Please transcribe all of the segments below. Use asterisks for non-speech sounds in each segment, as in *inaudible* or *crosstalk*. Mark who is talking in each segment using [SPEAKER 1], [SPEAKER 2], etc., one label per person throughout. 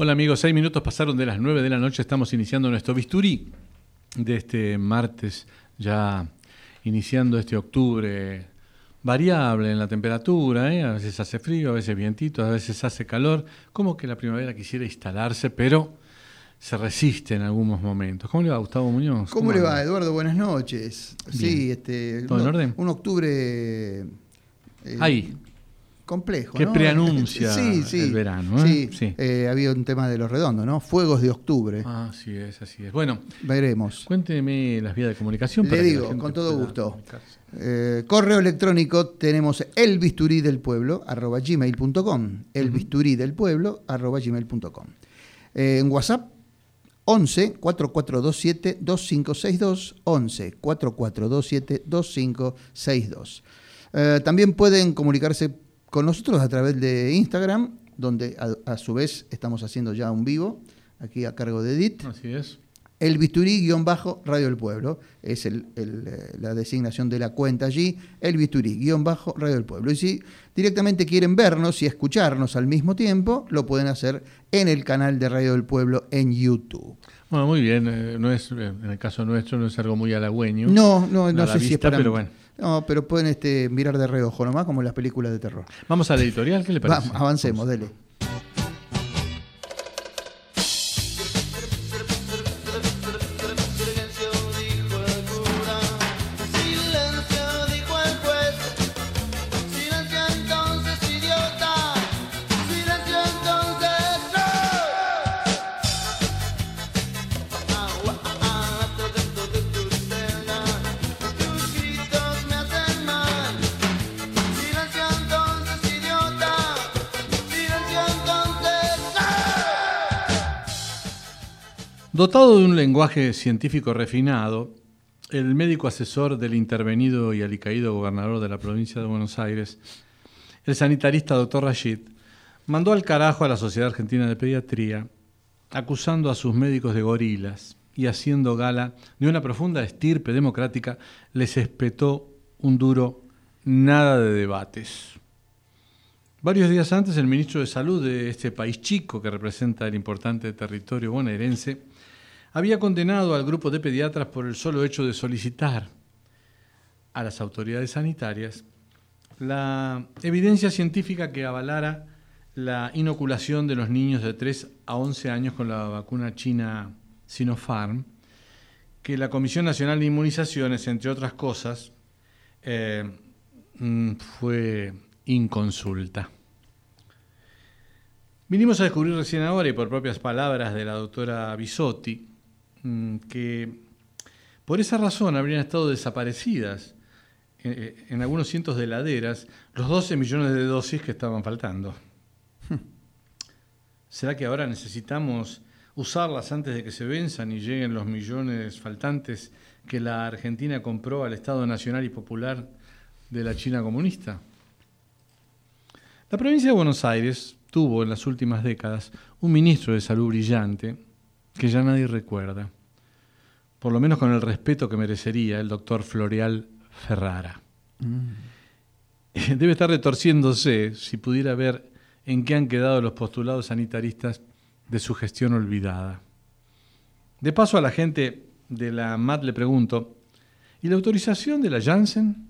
[SPEAKER 1] Hola amigos, seis minutos pasaron de las nueve de la noche, estamos iniciando nuestro bisturí de este martes, ya iniciando este octubre variable en la temperatura, ¿eh? a veces hace frío, a veces vientito, a veces hace calor, como que la primavera quisiera instalarse, pero se resiste en algunos momentos. ¿Cómo le va Gustavo Muñoz?
[SPEAKER 2] ¿Cómo, le va Eduardo? Buenas noches. Sí, este,
[SPEAKER 1] ¿Todo en orden?
[SPEAKER 2] Un octubre...
[SPEAKER 1] eh, Ahí,
[SPEAKER 2] complejo.
[SPEAKER 1] que
[SPEAKER 2] ¿no?
[SPEAKER 1] preanuncia
[SPEAKER 2] Sí, sí.
[SPEAKER 1] el verano. ¿eh?
[SPEAKER 2] Sí, Eh, había un tema de los redondos, ¿no? Fuegos de octubre.
[SPEAKER 1] Ah, así es, así es. Bueno,
[SPEAKER 2] Veremos.
[SPEAKER 1] cuénteme las vías de comunicación.
[SPEAKER 2] Le
[SPEAKER 1] para
[SPEAKER 2] digo, con todo gusto. Eh, correo electrónico tenemos el bisturí del pueblo arroba gmail.com el bisturí del pueblo arroba gmail.com en WhatsApp 11 4427 2562 11 4427 2562 Eh, también pueden comunicarse con nosotros a través de Instagram donde a, a su vez estamos haciendo ya un vivo aquí a cargo de Edith
[SPEAKER 1] Así es.
[SPEAKER 2] el bisturí-radio del pueblo, es el- el, eh, la designación de la cuenta allí, el bisturí-radio del pueblo. Y si directamente quieren vernos y escucharnos al mismo tiempo, lo pueden hacer en el canal de Radio del Pueblo en YouTube.
[SPEAKER 1] Bueno, muy bien. eh, no es, eh, en el caso nuestro no es algo muy halagüeño.
[SPEAKER 2] No, no, no sé si es
[SPEAKER 1] vista,
[SPEAKER 2] para...
[SPEAKER 1] pero bueno.
[SPEAKER 2] No, pero pueden este, mirar de reojo nomás, como en las películas de terror.
[SPEAKER 1] Vamos al editorial, ¿qué le parece?
[SPEAKER 2] Vamos, avancemos, dele.
[SPEAKER 1] Dotado de un lenguaje científico refinado, el médico asesor del intervenido y alicaído gobernador de la provincia de Buenos Aires, el sanitarista doctor Rashid, mandó al carajo a la Sociedad Argentina de Pediatría, acusando a sus médicos de gorilas y haciendo gala de una profunda estirpe democrática, les espetó un duro nada de debates. Varios días antes, el ministro de Salud de este país chico que representa el importante territorio bonaerense había condenado al grupo de pediatras por el solo hecho de solicitar a las autoridades sanitarias la evidencia científica que avalara la inoculación de los niños de 3 a 11 años con la vacuna china Sinopharm, que la Comisión Nacional de Inmunizaciones, entre otras cosas, eh, mm, fue inconsulta. Vinimos a descubrir recién ahora, y por propias palabras de la doctora Bisotti, que por esa razón habrían estado desaparecidas eh, en algunos cientos de heladeras los 12 millones de dosis que estaban faltando. ¿Será que ahora necesitamos usarlas antes de que se venzan y lleguen los millones faltantes que la Argentina compró al Estado Nacional y Popular de la China comunista? La provincia de Buenos Aires tuvo en las últimas décadas un ministro de salud brillante que ya nadie recuerda, por lo menos con el respeto que merecería el doctor Floreal Ferrara. *laughs* Debe estar retorciéndose si pudiera ver en qué han quedado los postulados sanitaristas de su gestión olvidada. De paso a la gente de la MAT le pregunto, ¿y la autorización de la Janssen?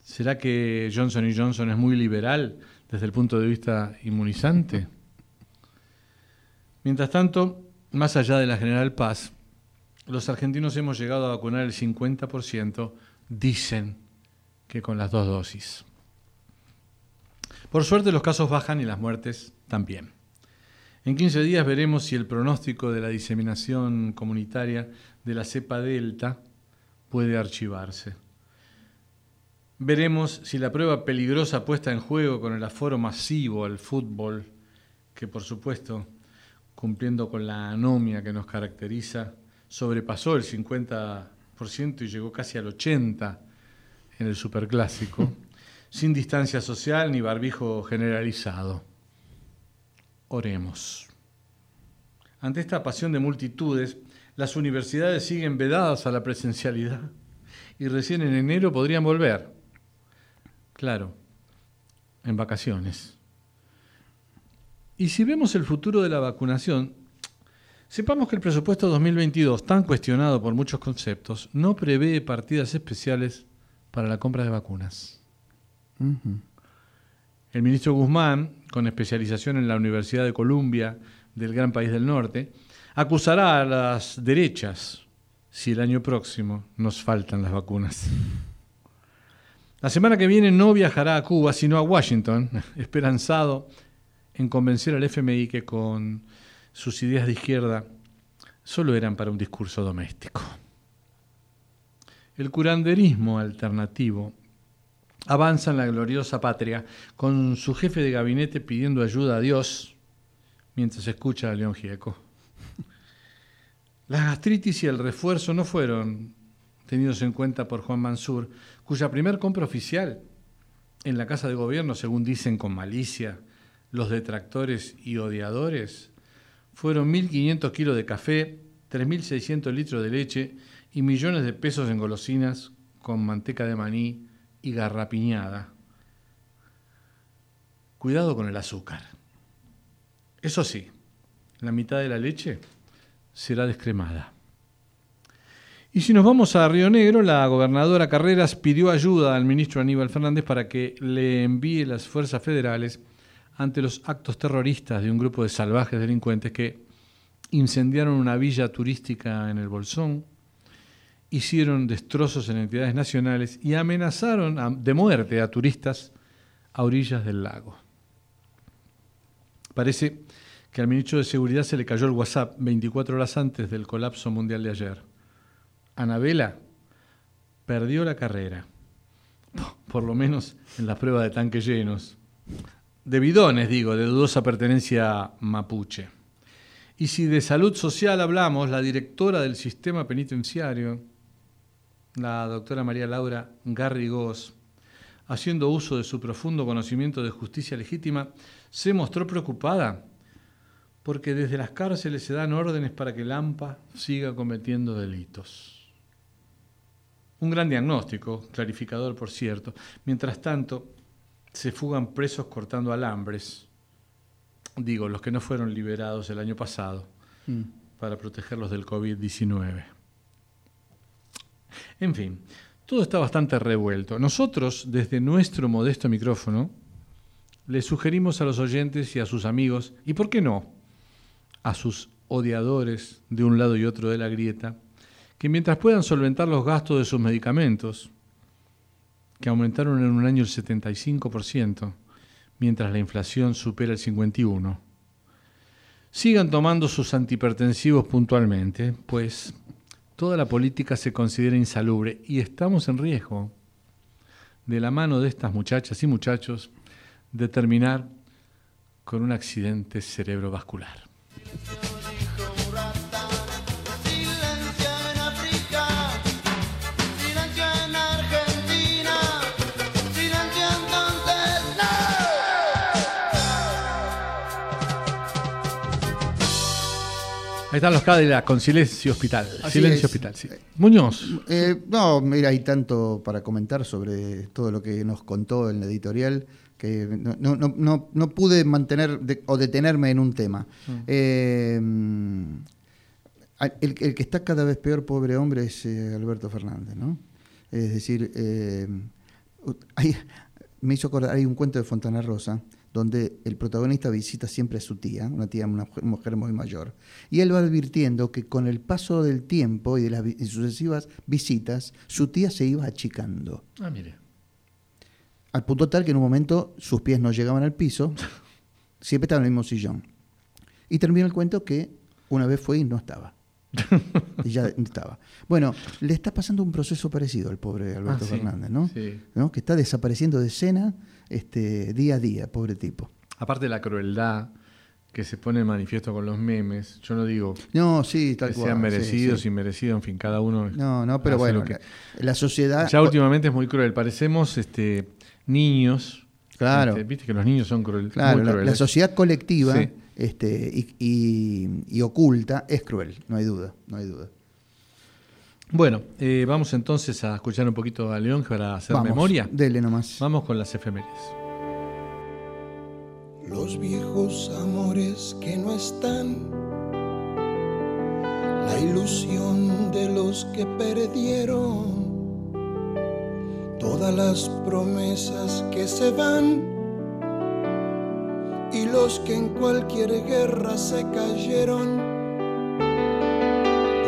[SPEAKER 1] ¿Será que Johnson Johnson es muy liberal desde el punto de vista inmunizante? Mientras tanto, más allá de la General Paz, los argentinos hemos llegado a vacunar el 50%, dicen que con las dos dosis. Por suerte los casos bajan y las muertes también. En 15 días veremos si el pronóstico de la diseminación comunitaria de la cepa delta puede archivarse. Veremos si la prueba peligrosa puesta en juego con el aforo masivo al fútbol, que por supuesto, cumpliendo con la anomia que nos caracteriza, sobrepasó el 50% y llegó casi al 80% en el superclásico, *laughs* sin distancia social ni barbijo generalizado. Oremos. Ante esta pasión de multitudes, las universidades siguen vedadas a la presencialidad y recién en enero podrían volver. Claro, en vacaciones. Y si vemos el futuro de la vacunación, sepamos que el presupuesto 2022, tan cuestionado por muchos conceptos, no prevé partidas especiales para la compra de vacunas. El ministro Guzmán, con especialización en la Universidad de Columbia del gran país del norte, acusará a las derechas si el año próximo nos faltan las vacunas. La semana que viene no viajará a Cuba, sino a Washington, *laughs* esperanzado en convencer al FMI que con sus ideas de izquierda solo eran para un discurso doméstico. El curanderismo alternativo avanza en la gloriosa patria con su jefe de gabinete pidiendo ayuda a Dios mientras escucha a León Gieco. Las gastritis y el refuerzo no fueron tenidos en cuenta por Juan Mansur, cuya primer compra oficial en la Casa de Gobierno, según dicen con malicia los detractores y odiadores, fueron 1.500 kilos de café, 3.600 litros de leche y millones de pesos en golosinas con manteca de maní y garrapiñada. Cuidado con el azúcar. Eso sí, la mitad de la leche será descremada. Y si nos vamos a Río Negro, la gobernadora Carreras pidió ayuda al ministro Aníbal Fernández para que le envíe las fuerzas federales ante los actos terroristas de un grupo de salvajes delincuentes que incendiaron una villa turística en el Bolsón, hicieron destrozos en entidades nacionales y amenazaron de muerte a turistas a orillas del lago. Parece que al ministro de Seguridad se le cayó el WhatsApp 24 horas antes del colapso mundial de ayer. Anabela perdió la carrera, *laughs* por lo menos en la prueba de tanques llenos. De bidones, digo, de dudosa pertenencia mapuche. Y si de salud social hablamos, la directora del sistema penitenciario, la doctora María Laura Garrigós, haciendo uso de su profundo conocimiento de justicia legítima, se mostró preocupada porque desde las cárceles se dan órdenes para que Lampa siga cometiendo delitos. Un gran diagnóstico, clarificador por cierto. Mientras tanto, se fugan presos cortando alambres, digo, los que no fueron liberados el año pasado,
[SPEAKER 2] Mm.
[SPEAKER 1] para protegerlos del COVID-19. En fin, todo está bastante revuelto. Nosotros, desde nuestro modesto micrófono, le sugerimos a los oyentes y a sus amigos, y por qué no, a sus odiadores de un lado y otro de la grieta, que mientras puedan solventar los gastos de sus medicamentos, que aumentaron en un año el 75%, mientras la inflación supera el 51%, sigan tomando sus antihipertensivos puntualmente, pues toda la política se considera insalubre y estamos en riesgo, de la mano de estas muchachas y muchachos, de terminar con un accidente cerebrovascular. Ahí están los Cadillacs con Silencio Hospital.
[SPEAKER 2] Así
[SPEAKER 1] Silencio
[SPEAKER 2] es.
[SPEAKER 1] Hospital, sí. Muñoz.
[SPEAKER 2] Eh, no, mira, hay tanto para comentar sobre todo lo que nos contó en la editorial que no, no- no- no- pude mantener de- o detenerme en un tema. Eh, el, el que está cada vez peor, pobre hombre, es eh, Alberto Fernández, ¿no? Es decir, hay- me hizo acordar, hay un cuento de Fontana Rosa donde el protagonista visita siempre a su tía, una tía, una mujer- muy mayor. Y él va advirtiendo que con el paso del tiempo y de las y sucesivas visitas, su tía se iba achicando.
[SPEAKER 1] Ah, mire.
[SPEAKER 2] Al punto tal que en un momento sus pies no llegaban al piso, *laughs* siempre estaba en el mismo sillón. Y termina el cuento que una vez fue y no estaba. Y ya estaba. Bueno, le está pasando un proceso parecido al pobre Alberto
[SPEAKER 1] Ah, sí,
[SPEAKER 2] Fernández, ¿no?
[SPEAKER 1] sí.
[SPEAKER 2] ¿no? Que está desapareciendo de escena este, día a día, pobre tipo.
[SPEAKER 1] Aparte de la crueldad que se pone en manifiesto con los memes, yo no digo
[SPEAKER 2] No, sí, tal
[SPEAKER 1] que
[SPEAKER 2] cual.
[SPEAKER 1] sean
[SPEAKER 2] sí,
[SPEAKER 1] merecidos,
[SPEAKER 2] sí.
[SPEAKER 1] inmerecidos, en fin, cada uno.
[SPEAKER 2] No, no, pero bueno,
[SPEAKER 1] lo que-
[SPEAKER 2] la, la sociedad.
[SPEAKER 1] Ya últimamente es muy cruel. Parecemos este, niños.
[SPEAKER 2] Claro.
[SPEAKER 1] Este, Viste que los niños son cruel,
[SPEAKER 2] Claro,
[SPEAKER 1] muy
[SPEAKER 2] la,
[SPEAKER 1] crueles.
[SPEAKER 2] la sociedad colectiva
[SPEAKER 1] Sí.
[SPEAKER 2] Este, y, y- y oculta es cruel, no hay duda, no hay duda.
[SPEAKER 1] Bueno, eh, vamos entonces a escuchar un poquito a León para hacer
[SPEAKER 2] Vamos,
[SPEAKER 1] memoria.
[SPEAKER 2] Dele nomás.
[SPEAKER 1] Vamos con las efemérides.
[SPEAKER 3] Los viejos amores que no están, la ilusión de los que perdieron, todas las promesas que se van y los que en cualquier guerra se cayeron.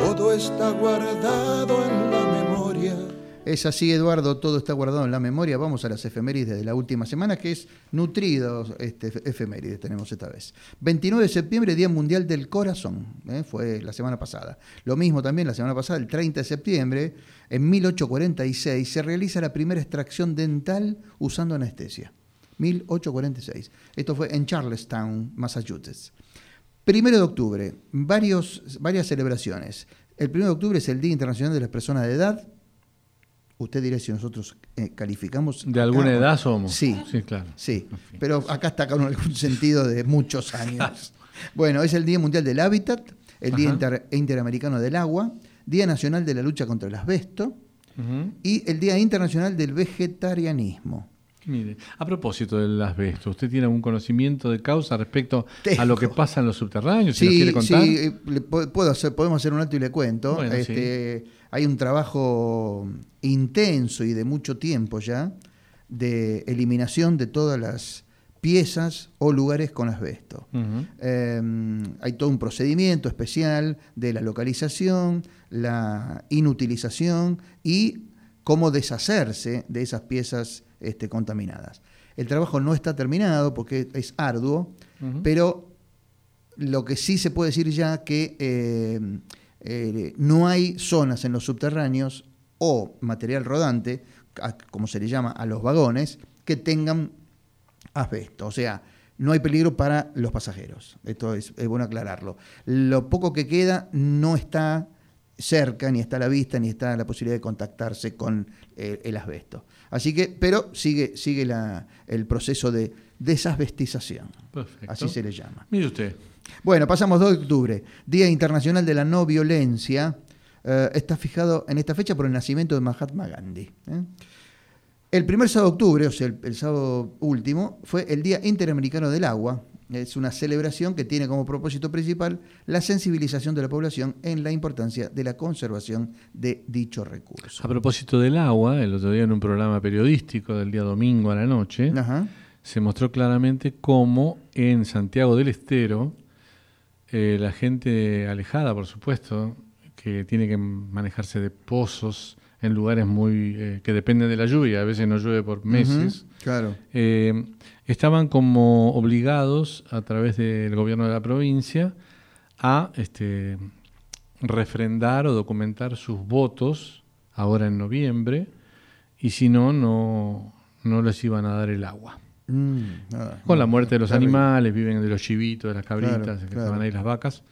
[SPEAKER 3] Todo está guardado en la memoria.
[SPEAKER 2] Es así, Eduardo, todo está guardado en la memoria. Vamos a las efemérides de la última semana, que es nutridos este, efe- efemérides tenemos esta vez. 29 de septiembre, Día Mundial del Corazón, ¿eh? fue la semana pasada. Lo mismo también la semana pasada, el 30 de septiembre, en 1846, se realiza la primera extracción dental usando anestesia. 1846. Esto fue en Charlestown, Massachusetts. Primero de octubre, varios, varias celebraciones. El primero de octubre es el Día Internacional de las Personas de Edad. Usted dirá si nosotros eh, calificamos.
[SPEAKER 1] ¿De alguna edad somos?
[SPEAKER 2] Sí.
[SPEAKER 1] Sí, claro.
[SPEAKER 2] Sí,
[SPEAKER 1] En fin.
[SPEAKER 2] pero acá está con algún *laughs* sentido de muchos años. *laughs* Bueno, es el Día Mundial del Hábitat, el Día. Inter- Interamericano del Agua, Día Nacional de la Lucha contra el Asbesto y el Día Internacional del Vegetarianismo.
[SPEAKER 1] Mire, a propósito del asbesto, ¿usted tiene algún conocimiento de causa respecto a lo que pasa en los subterráneos? Si
[SPEAKER 2] Sí,
[SPEAKER 1] quiere contar.
[SPEAKER 2] sí, eh, le puedo hacer, podemos hacer un alto y le cuento.
[SPEAKER 1] Bueno,
[SPEAKER 2] Este, Hay un trabajo intenso y de mucho tiempo ya de eliminación de todas las piezas o lugares con asbesto. Eh, hay todo un procedimiento especial de la localización, la inutilización y cómo deshacerse de esas piezas este, contaminadas. El trabajo no está terminado porque es arduo, pero lo que sí se puede decir ya que eh, eh, no hay zonas en los subterráneos o material rodante, a- como se le llama a los vagones, que tengan asbesto. O sea, no hay peligro para los pasajeros. Esto es, es bueno aclararlo. Lo poco que queda no está cerca, ni está a la vista, ni está la posibilidad de contactarse con eh, el asbesto. Así que, pero sigue, sigue la- el proceso de desasbestización.
[SPEAKER 1] Perfecto.
[SPEAKER 2] Así se le llama.
[SPEAKER 1] Mire usted.
[SPEAKER 2] Bueno, pasamos 2 de octubre, Día Internacional de la No Violencia. Eh, está fijado en esta fecha por el nacimiento de Mahatma Gandhi. ¿eh? El primer sábado de octubre, o sea, el, el sábado último, fue el Día Interamericano del Agua. Es una celebración que tiene como propósito principal la sensibilización de la población en la importancia de la conservación de dicho recurso.
[SPEAKER 1] A propósito del agua, el otro día en un programa periodístico del día domingo a la noche,
[SPEAKER 2] Ajá.
[SPEAKER 1] se mostró claramente cómo en Santiago del Estero eh, la gente alejada, por supuesto, que tiene que manejarse de pozos en lugares muy eh, que dependen de la lluvia, a veces no llueve por meses,
[SPEAKER 2] Claro.
[SPEAKER 1] eh, estaban como obligados a través del gobierno de la provincia a este, refrendar o documentar sus votos ahora en noviembre y si no, no, no les iban a dar el agua.
[SPEAKER 2] Mm, nada,
[SPEAKER 1] Con la muerte de los
[SPEAKER 2] terrible.
[SPEAKER 1] animales, viven de los chivitos, de las cabritas,
[SPEAKER 2] Claro,
[SPEAKER 1] que
[SPEAKER 2] claro.
[SPEAKER 1] estaban ahí las vacas.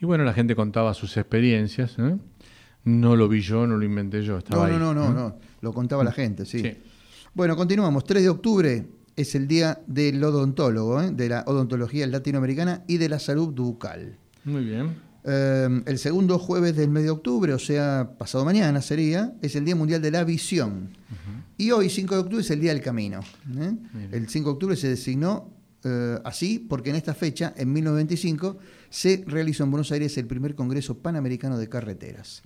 [SPEAKER 1] Y bueno, la gente contaba sus experiencias. ¿eh? No lo vi yo, no lo inventé yo, estaba
[SPEAKER 2] No, no, no, no, no. Lo contaba la gente, sí.
[SPEAKER 1] Sí.
[SPEAKER 2] Bueno, continuamos. 3 de octubre es el día del odontólogo, ¿eh? de la odontología latinoamericana y de la salud bucal.
[SPEAKER 1] Muy bien.
[SPEAKER 2] Eh, el segundo jueves del mes de octubre, o sea, pasado mañana sería, es el Día Mundial de la Visión. Y hoy, 5 de octubre, es el Día del Camino. ¿eh? El 5 de octubre se designó eh, así porque en esta fecha, en 1925, se realizó en Buenos Aires el primer Congreso Panamericano de Carreteras.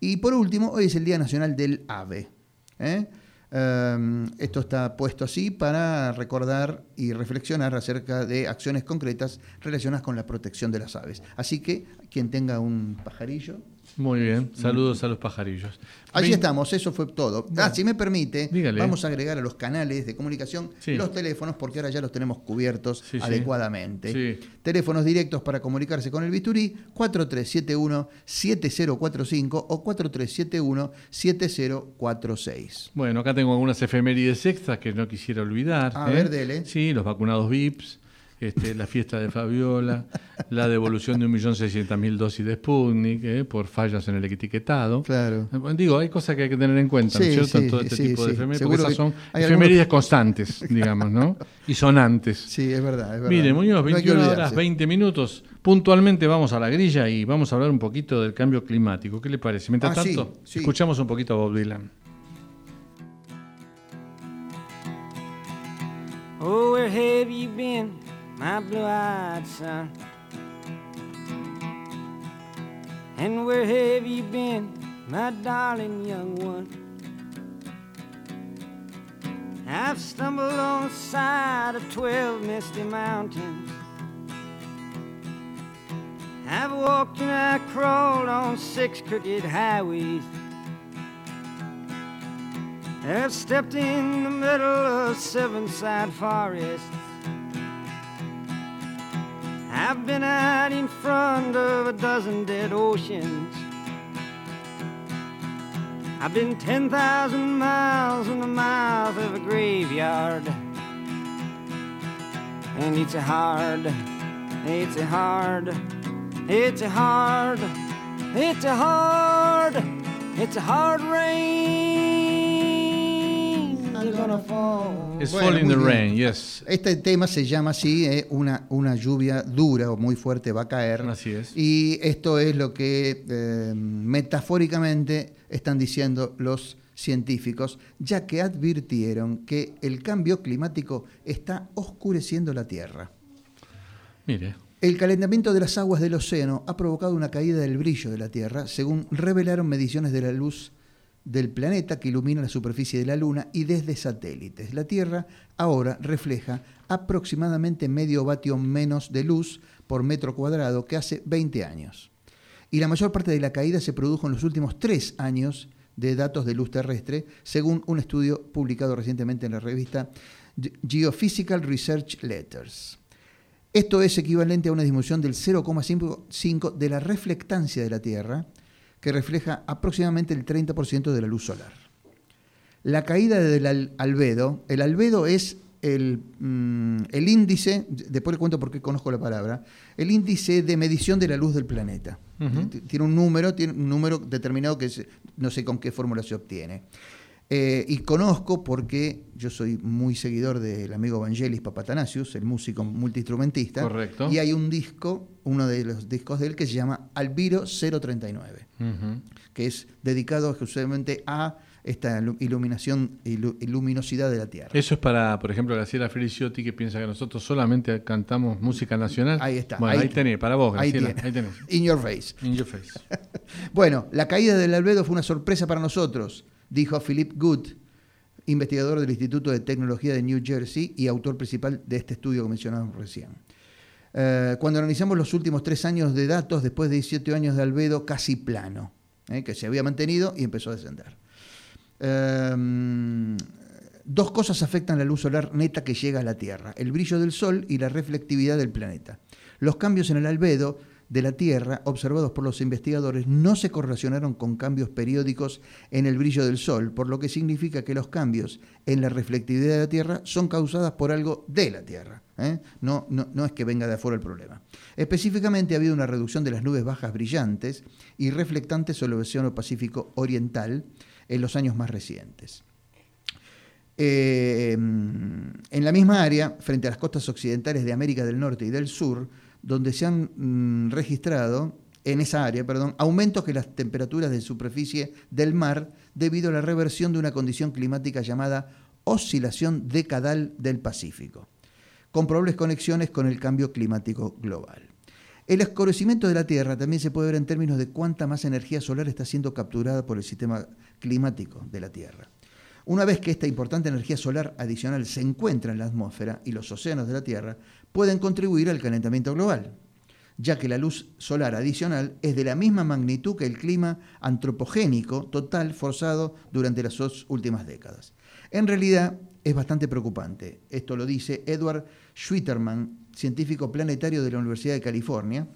[SPEAKER 2] Y por último, hoy es el Día Nacional del Ave. ¿eh? Um, esto está puesto así para recordar y reflexionar acerca de acciones concretas relacionadas con la protección de las aves. Así que quien tenga un pajarillo,
[SPEAKER 1] Muy bien, saludos a los pajarillos.
[SPEAKER 2] Allí estamos, eso fue todo. Ah, si me permite,
[SPEAKER 1] Dígale.
[SPEAKER 2] vamos a agregar a los canales de comunicación
[SPEAKER 1] Sí.
[SPEAKER 2] los teléfonos porque ahora ya los tenemos cubiertos
[SPEAKER 1] sí.
[SPEAKER 2] adecuadamente.
[SPEAKER 1] Sí.
[SPEAKER 2] Teléfonos directos para comunicarse con el bisturí 4371-7045 o 4371-7046.
[SPEAKER 1] Bueno, acá tengo algunas efemérides extras que no quisiera olvidar.
[SPEAKER 2] A
[SPEAKER 1] ¿eh?
[SPEAKER 2] ver, dele.
[SPEAKER 1] Sí, los vacunados VIPs, este, la fiesta de Fabiola, la devolución de 1.600.000 dosis de Sputnik ¿eh? por fallas en el etiquetado.
[SPEAKER 2] Claro.
[SPEAKER 1] Bueno, Digo, hay cosas que hay que tener en cuenta, ¿no es
[SPEAKER 2] Sí,
[SPEAKER 1] cierto? en todo este
[SPEAKER 2] sí,
[SPEAKER 1] tipo de efemérides, porque esas son efemérides constantes, digamos, ¿no? Y sonantes.
[SPEAKER 2] Sí, es verdad, es verdad.
[SPEAKER 1] Mire, Muñoz,
[SPEAKER 2] No hay que
[SPEAKER 1] 21 horas,
[SPEAKER 2] olvidarse.
[SPEAKER 1] 20 minutos. Puntualmente vamos a la grilla y vamos a hablar un poquito del cambio climático. ¿Qué le parece? Mientras
[SPEAKER 2] Ah, sí,
[SPEAKER 1] tanto,
[SPEAKER 2] sí.
[SPEAKER 1] escuchamos un poquito a Bob Dylan.
[SPEAKER 4] Oh, where have you been, my blue-eyed son? And where have you been, my darling young one? I've stumbled on the side of twelve misty mountains. I've walked and I crawled on six crooked highways. I've stepped in the middle of seven side forests. I've been out in front of a dozen dead oceans. I've been 10,000 miles in the mouth of a graveyard. And it's a hard, it's a hard, it's a hard, it's a hard, it's a hard rain.
[SPEAKER 1] It's
[SPEAKER 2] Bueno,
[SPEAKER 1] Fall in the. Rain, yes.
[SPEAKER 2] Este tema se llama así, eh, una, una lluvia dura o muy fuerte va a caer.
[SPEAKER 1] Así es.
[SPEAKER 2] Y esto es lo que eh, metafóricamente están diciendo los científicos, ya que advirtieron que el cambio climático está oscureciendo la Tierra.
[SPEAKER 1] Mire,
[SPEAKER 2] El calentamiento de las aguas del océano ha provocado una caída del brillo de la Tierra, según revelaron mediciones de la luz del planeta que ilumina la superficie de la Luna y desde satélites. La Tierra ahora refleja aproximadamente medio vatio menos de luz por metro cuadrado que hace 20 años. Y la mayor parte de la caída se produjo en los últimos tres años de datos de luz terrestre, según un estudio publicado recientemente en la revista Ge- Geophysical Research Letters. Esto es equivalente a una disminución del 0,5 de la reflectancia de la Tierra, que refleja aproximadamente el 30% de la luz solar. La caída del al- albedo, el albedo es el, mm, el índice, después le cuento por qué conozco la palabra, el índice de medición de la luz del planeta. Tiene un número, tiene un número determinado que no sé con qué fórmula se obtiene. Eh, y conozco porque yo soy muy seguidor del amigo Vangelis Papatanasius, el músico multiinstrumentista.
[SPEAKER 1] Correcto.
[SPEAKER 2] Y hay un disco, uno de los discos de él, que se llama Albiro 039,
[SPEAKER 1] ujú,
[SPEAKER 2] que es dedicado justamente a esta ilu- iluminación y lu- y luminosidad de la Tierra.
[SPEAKER 1] eso es para, por ejemplo, Graciela Feliciotti, que piensa que nosotros solamente cantamos música nacional.
[SPEAKER 2] Ahí está,
[SPEAKER 1] Bueno, ahí,
[SPEAKER 2] ahí-
[SPEAKER 1] tenés, para vos,
[SPEAKER 2] Ahí
[SPEAKER 1] Graciela.
[SPEAKER 2] tiene.
[SPEAKER 1] Ahí, tenés.
[SPEAKER 2] In your face.
[SPEAKER 1] In your face. *laughs*
[SPEAKER 2] Bueno, la caída del albedo fue una sorpresa para nosotros, dijo Philip Good, investigador del Instituto de Tecnología de New Jersey y autor principal de este estudio que mencionamos recién. Eh, cuando analizamos los últimos tres años de datos, después de 17 años de albedo casi plano, eh, que se había mantenido y empezó a descender. Eh, dos cosas afectan la luz solar neta que llega a la Tierra, el brillo del Sol y la reflectividad del planeta. Los cambios en el albedo de la Tierra, observados por los investigadores, no se correlacionaron con cambios periódicos en el brillo del Sol, por lo que significa que los cambios en la reflectividad de la Tierra son causadas por algo de la Tierra. ¿eh? No, no, no es que venga de afuera el problema. Específicamente ha habido una reducción de las nubes bajas brillantes y reflectantes sobre el Océano Pacífico Oriental en los años más recientes. Eh, en la misma área, frente a las costas occidentales de América del Norte y del Sur, donde se han mm, registrado, en esa área, perdón, aumentos que las temperaturas de superficie del mar debido a la reversión de una condición climática llamada oscilación decadal del Pacífico, con probables conexiones con el cambio climático global. El oscurecimiento de la Tierra también se puede ver en términos de cuánta más energía solar está siendo capturada por el sistema climático de la Tierra. Una vez que esta importante energía solar adicional se encuentra en la atmósfera y los océanos de la Tierra, pueden contribuir al calentamiento global, ya que la luz solar adicional es de la misma magnitud que el clima antropogénico total forzado durante las dos últimas décadas. En realidad es bastante preocupante. Esto lo dice Edward Schwitterman, científico planetario de la Universidad de California,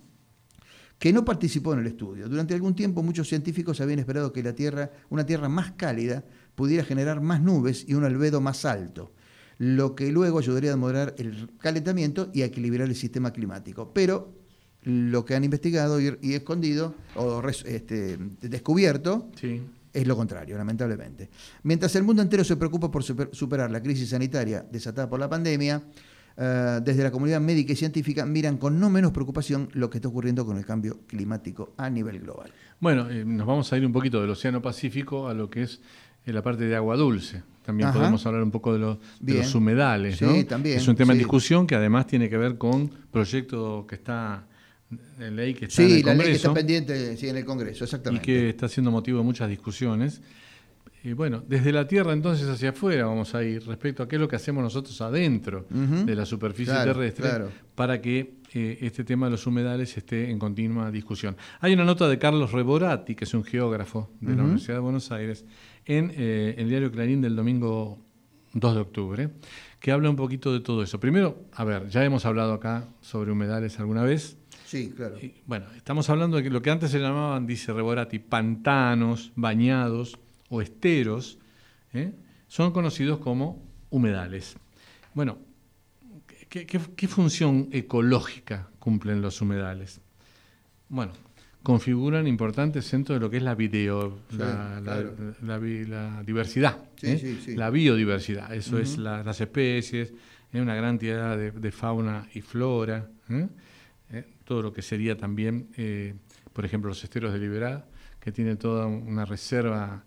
[SPEAKER 2] que no participó en el estudio. Durante algún tiempo muchos científicos habían esperado que la Tierra, una Tierra más cálida, pudiera generar más nubes y un albedo más alto, lo que luego ayudaría a moderar el calentamiento y a equilibrar el sistema climático. Pero lo que han investigado y, y escondido o res- este, descubierto
[SPEAKER 1] Sí.
[SPEAKER 2] es lo contrario, lamentablemente. Mientras el mundo entero se preocupa por super- superar la crisis sanitaria desatada por la pandemia, eh, desde la comunidad médica y científica miran con no menos preocupación lo que está ocurriendo con el cambio climático a nivel global.
[SPEAKER 1] Bueno, eh, nos vamos a ir un poquito del Océano Pacífico a lo que es eh, la parte de agua dulce. También
[SPEAKER 2] Ajá.
[SPEAKER 1] podemos hablar un poco de, los- de
[SPEAKER 2] Bien.
[SPEAKER 1] los humedales,
[SPEAKER 2] Sí,
[SPEAKER 1] ¿no?
[SPEAKER 2] también,
[SPEAKER 1] Es un tema en
[SPEAKER 2] sí.
[SPEAKER 1] discusión que además tiene que ver con proyecto que está en ley que está en
[SPEAKER 2] Sí,
[SPEAKER 1] el
[SPEAKER 2] la ley que está
[SPEAKER 1] Congreso
[SPEAKER 2] pendiente sí, en el Congreso,
[SPEAKER 1] y
[SPEAKER 2] exactamente.
[SPEAKER 1] que está siendo motivo de muchas discusiones. Y bueno, desde la Tierra entonces hacia afuera vamos a ir respecto a qué es lo que hacemos nosotros adentro de la superficie
[SPEAKER 2] Claro,
[SPEAKER 1] terrestre
[SPEAKER 2] claro.
[SPEAKER 1] para que eh, este tema de los humedales esté en continua discusión. Hay una nota de Carlos Reborati, que es un geógrafo de la. Universidad de Buenos Aires, en eh, el diario Clarín del domingo 2 de octubre, que habla un poquito de todo eso. Primero, a ver, ya hemos hablado acá sobre humedales alguna vez.
[SPEAKER 2] Sí, claro.
[SPEAKER 1] Y, Bueno, estamos hablando de lo que antes se llamaban, dice Reborati, pantanos, bañados o esteros, ¿eh? son conocidos como humedales. Bueno, ¿qué, qué- qué función ecológica cumplen los humedales? Bueno, configuran importantes centros de lo que es la video,
[SPEAKER 2] Sí,
[SPEAKER 1] la, la-
[SPEAKER 2] claro.
[SPEAKER 1] la vi- la diversidad,
[SPEAKER 2] Sí,
[SPEAKER 1] ¿eh?
[SPEAKER 2] sí,
[SPEAKER 1] la biodiversidad, eso es la- las especies, una gran cantidad de, de fauna y flora, ¿eh? ¿eh? todo lo que sería también, por ejemplo, los esteros de Liberá, que tiene toda una reserva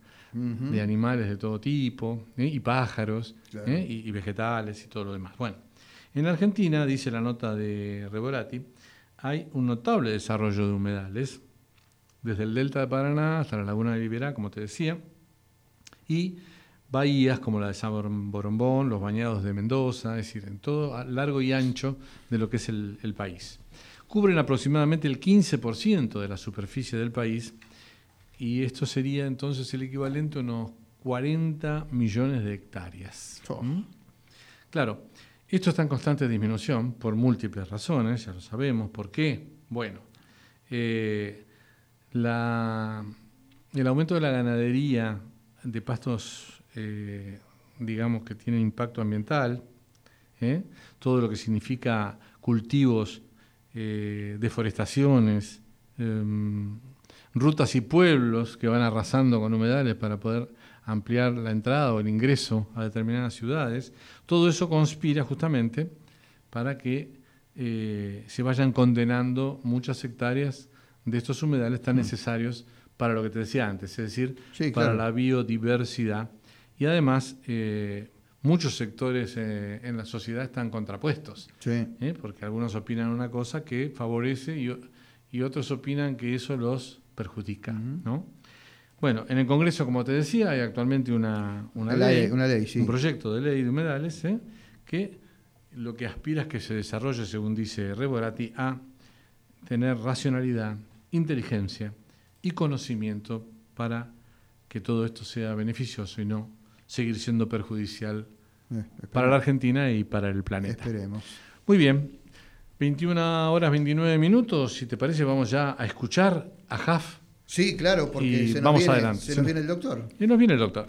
[SPEAKER 1] De animales de todo tipo, ¿eh? y pájaros,
[SPEAKER 2] Claro.
[SPEAKER 1] ¿eh? y, y vegetales y todo lo demás. Bueno, en la Argentina, dice la nota de Reborati, hay un notable desarrollo de humedales, desde el delta de Paraná hasta la laguna de Liberá, como te decía, y bahías como la de San Borombón, los bañados de Mendoza, es decir, en todo a largo y ancho de lo que es el, el país. Cubren aproximadamente el 15% de la superficie del país y esto sería entonces el equivalente a unos 40 millones de hectáreas.
[SPEAKER 2] Oh.
[SPEAKER 1] ¿Mm? Claro, esto está en constante disminución por múltiples razones, ya lo sabemos. ¿Por qué? Bueno, eh, la- el aumento de la ganadería de pastos, eh, digamos, que tienen impacto ambiental, ¿eh? todo lo que significa cultivos, deforestaciones, em, rutas y pueblos que van arrasando con humedales para poder ampliar la entrada o el ingreso a determinadas ciudades, todo eso conspira justamente para que eh, se vayan condenando muchas hectáreas de estos humedales tan necesarios para lo que te decía antes, es decir,
[SPEAKER 2] Mm. Sí,
[SPEAKER 1] para
[SPEAKER 2] claro.
[SPEAKER 1] la biodiversidad. Y además, eh, muchos sectores eh, en la sociedad están contrapuestos.
[SPEAKER 2] Sí.
[SPEAKER 1] porque algunos opinan una cosa que favorece y otros opinan que eso los perjudica. ¿no? Bueno, en el Congreso, como te decía, hay actualmente una, una ley,
[SPEAKER 2] ley, una ley, sí.
[SPEAKER 1] un proyecto de ley de humedales ¿eh? que lo que aspira es que se desarrolle, según dice Reborati, a tener racionalidad, inteligencia y conocimiento para que todo esto sea beneficioso y no seguir siendo perjudicial
[SPEAKER 2] Eh,
[SPEAKER 1] para la Argentina y para el planeta.
[SPEAKER 2] Esperemos.
[SPEAKER 1] Muy bien. 21 horas 29 minutos. Si te parece, vamos ya a escuchar a Jaf.
[SPEAKER 2] Sí, claro, porque
[SPEAKER 1] Y
[SPEAKER 2] se, nos
[SPEAKER 1] vamos
[SPEAKER 2] viene,
[SPEAKER 1] adelante.
[SPEAKER 2] se nos viene el doctor.
[SPEAKER 1] Y nos viene el doctor.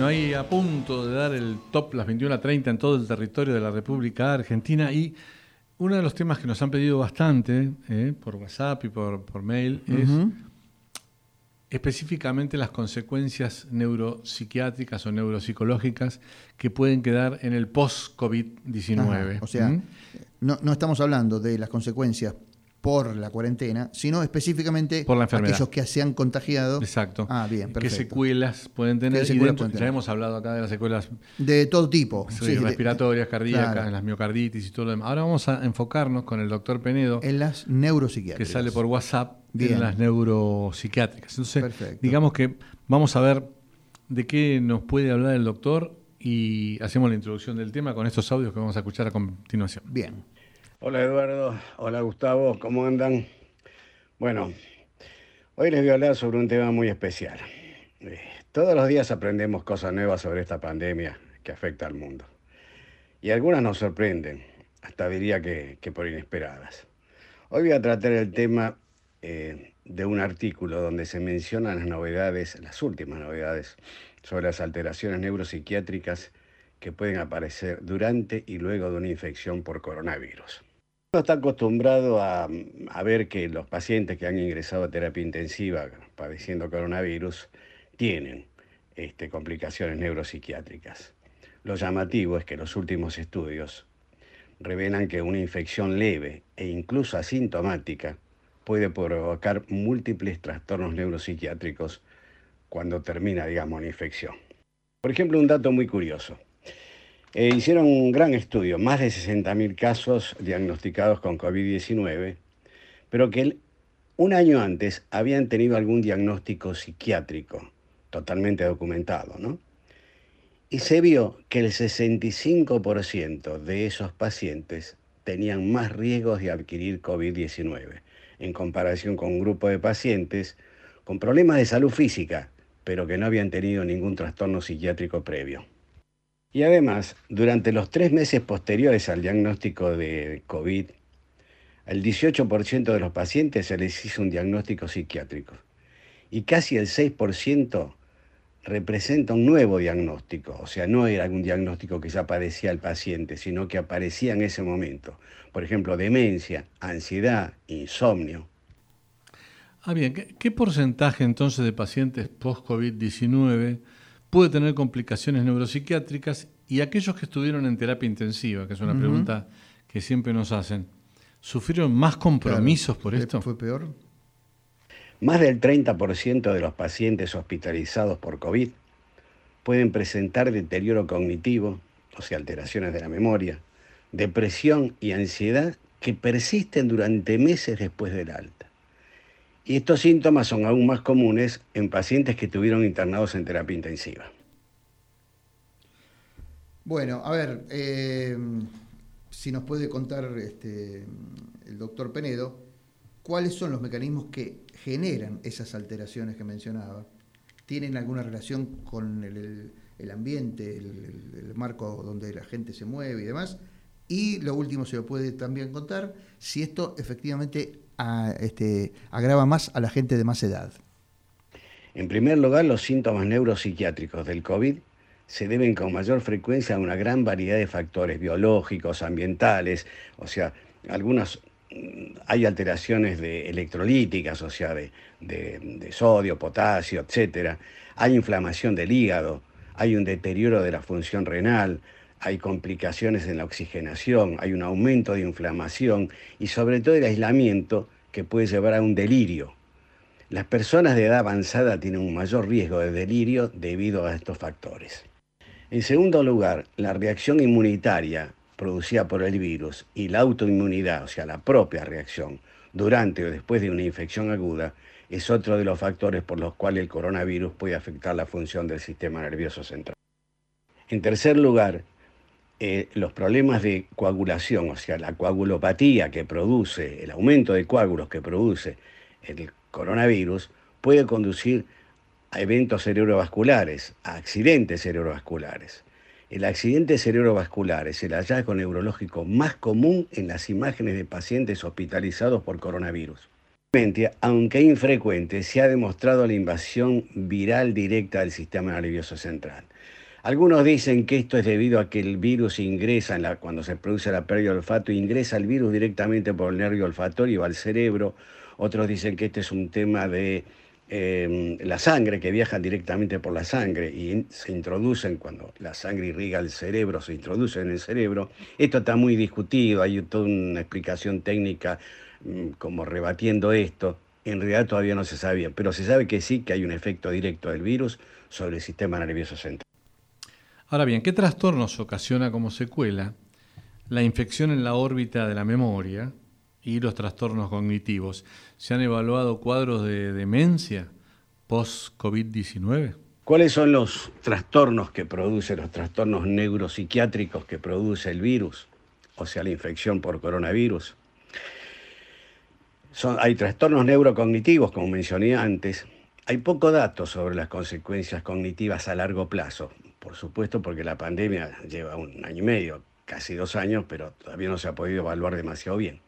[SPEAKER 1] Bueno, ahí a punto de dar el top, las 21.30 en todo el territorio de la República Argentina. Y uno de los temas que nos han pedido bastante, eh, por WhatsApp y por, por mail, es específicamente las consecuencias neuropsiquiátricas o neuropsicológicas que pueden quedar en el post-COVID-19.
[SPEAKER 2] Ajá, O sea,
[SPEAKER 1] ¿Mm?
[SPEAKER 2] no, no estamos hablando de las consecuencias por la cuarentena, sino específicamente
[SPEAKER 1] Por la enfermedad.
[SPEAKER 2] aquellos que se han contagiado.
[SPEAKER 1] Exacto.
[SPEAKER 2] Ah, bien,
[SPEAKER 1] ¿Qué
[SPEAKER 2] perfecto.
[SPEAKER 1] secuelas pueden tener?
[SPEAKER 2] ¿Qué secuelas
[SPEAKER 1] dentro-
[SPEAKER 2] pueden
[SPEAKER 1] ya hemos hablado acá de las secuelas
[SPEAKER 2] De todo tipo.
[SPEAKER 1] sí,
[SPEAKER 2] sí, de-
[SPEAKER 1] respiratorias, cardíacas,
[SPEAKER 2] claro.
[SPEAKER 1] las miocarditis y todo lo demás. Ahora vamos a enfocarnos con el doctor Penedo,
[SPEAKER 2] En las
[SPEAKER 1] que
[SPEAKER 2] neuropsiquiátricas.
[SPEAKER 1] sale por WhatsApp
[SPEAKER 2] Bien.
[SPEAKER 1] en las neuropsiquiátricas. Entonces,
[SPEAKER 2] Perfecto.
[SPEAKER 1] digamos que vamos a ver de qué nos puede hablar el doctor y hacemos la introducción del tema con estos audios que vamos a escuchar a continuación.
[SPEAKER 2] Bien.
[SPEAKER 5] Hola Eduardo, hola Gustavo, ¿cómo andan? Bueno, hoy les voy a hablar sobre un tema muy especial. Eh, Todos los días aprendemos cosas nuevas sobre esta pandemia que afecta al mundo. Y algunas nos sorprenden, hasta diría que, que por inesperadas. Hoy voy a tratar el tema eh, de un artículo donde se mencionan las novedades, las últimas novedades, sobre las alteraciones neuropsiquiátricas que pueden aparecer durante y luego de una infección por coronavirus. Uno está acostumbrado a, a ver que los pacientes que han ingresado a terapia intensiva padeciendo coronavirus tienen este, complicaciones neuropsiquiátricas. Lo llamativo es que los últimos estudios revelan que una infección leve e incluso asintomática puede provocar múltiples trastornos neuropsiquiátricos cuando termina, digamos, la infección. Por ejemplo, un dato muy curioso. Eh, hicieron un gran estudio, más de 60.000 casos diagnosticados con COVID-19, pero que un año antes habían tenido algún diagnóstico psiquiátrico, totalmente documentado, ¿no? Y se vio que el 65% de esos pacientes tenían más riesgos de adquirir COVID-19 en comparación con un grupo de pacientes con problemas de salud física, pero que no habían tenido ningún trastorno psiquiátrico previo. Y además, durante los tres meses posteriores al diagnóstico de COVID, al 18% de los pacientes se les hizo un diagnóstico psiquiátrico y casi el 6% representa un nuevo diagnóstico, o sea, no era un diagnóstico que ya padecía el paciente, sino que aparecía en ese momento. Por ejemplo, demencia, ansiedad, insomnio.
[SPEAKER 1] Ah, bien, ¿qué, qué porcentaje entonces de pacientes post-COVID-19 puede tener complicaciones neuropsiquiátricas y aquellos que estuvieron en terapia intensiva, que es una pregunta que siempre nos hacen, ¿sufrieron más compromisos
[SPEAKER 2] Claro,
[SPEAKER 1] por
[SPEAKER 2] ¿le
[SPEAKER 1] esto?
[SPEAKER 2] ¿Fue peor?
[SPEAKER 5] Más del 30% de los pacientes hospitalizados por COVID pueden presentar deterioro cognitivo, o sea, alteraciones de la memoria, depresión y ansiedad que persisten durante meses después del alta. Y estos síntomas son aún más comunes en pacientes que estuvieron internados en terapia intensiva.
[SPEAKER 2] Bueno, a ver, eh, si nos puede contar este, el doctor Penedo, ¿cuáles son los mecanismos que generan esas alteraciones que mencionaba? ¿Tienen alguna relación con el, el- el ambiente, el, el- el marco donde la gente se mueve y demás? Y lo último, se lo puede también contar, si esto efectivamente este, agrava más a la gente de más edad.
[SPEAKER 5] En primer lugar, los síntomas neuropsiquiátricos del COVID se deben con mayor frecuencia a una gran variedad de factores biológicos, ambientales, o sea, algunas mm, hay alteraciones de electrolíticas, o sea, de, de- sodio, potasio, etcétera. Hay inflamación del hígado, hay un deterioro de la función renal, hay complicaciones en la oxigenación, hay un aumento de inflamación y sobre todo el aislamiento que puede llevar a un delirio. Las personas de edad avanzada tienen un mayor riesgo de delirio debido a estos factores. En segundo lugar, la reacción inmunitaria producida por el virus y la autoinmunidad, o sea, la propia reacción durante o después de una infección aguda, es otro de los factores por los cuales el coronavirus puede afectar la función del sistema nervioso central. En tercer lugar, eh, los problemas de coagulación, o sea, la coagulopatía que produce, el aumento de coágulos que produce el coronavirus, puede conducir a eventos cerebrovasculares, a accidentes cerebrovasculares. El accidente cerebrovascular es el hallazgo neurológico más común en las imágenes de pacientes hospitalizados por coronavirus. Aunque infrecuente, se ha demostrado la invasión viral directa del sistema nervioso central. Algunos dicen que esto es debido a que el virus ingresa cuando se produce la pérdida de olfato, ingresa el virus directamente por el nervio olfatorio al cerebro. Otros dicen que este es un tema de eh, la sangre, que viajan directamente por la sangre y se introducen cuando la sangre irriga el cerebro, se introduce en el cerebro. Esto está muy discutido, hay toda una explicación técnica mm, como rebatiendo esto. En realidad todavía no se sabía, pero se sabe que sí, que hay un efecto directo del virus sobre el sistema nervioso central.
[SPEAKER 1] Ahora bien, ¿qué trastornos ocasiona como secuela la infección en la órbita de la memoria y los trastornos cognitivos? ¿Se han evaluado cuadros de demencia post-COVID-19?
[SPEAKER 5] ¿Cuáles son los trastornos que produce, los trastornos neuropsiquiátricos que produce el virus? O sea, la infección por coronavirus. Son, hay trastornos neurocognitivos, como mencioné antes. Hay poco dato sobre las consecuencias cognitivas a largo plazo. Por supuesto, porque la pandemia lleva un año y medio, casi dos años, pero todavía no se ha podido evaluar demasiado bien.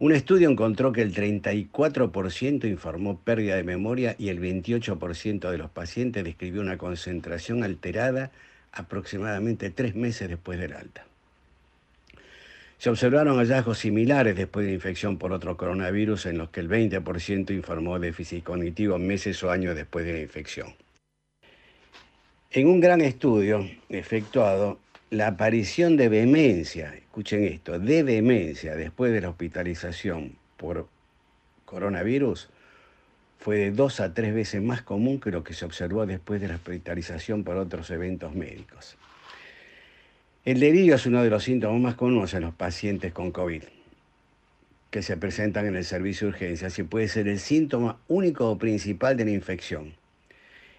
[SPEAKER 5] Un estudio encontró que el 34% informó pérdida de memoria y el 28% de los pacientes describió una concentración alterada aproximadamente tres meses después del alta. Se observaron hallazgos similares después de infección por otro coronavirus en los que el 20% informó déficit cognitivo meses o años después de la infección. En un gran estudio efectuado, la aparición de demencia, escuchen esto, de demencia después de la hospitalización por coronavirus fue de dos a tres veces más común que lo que se observó después de la hospitalización por otros eventos médicos. El delirio es uno de los síntomas más comunes en los pacientes con COVID que se presentan en el servicio de urgencias y puede ser el síntoma único o principal de la infección.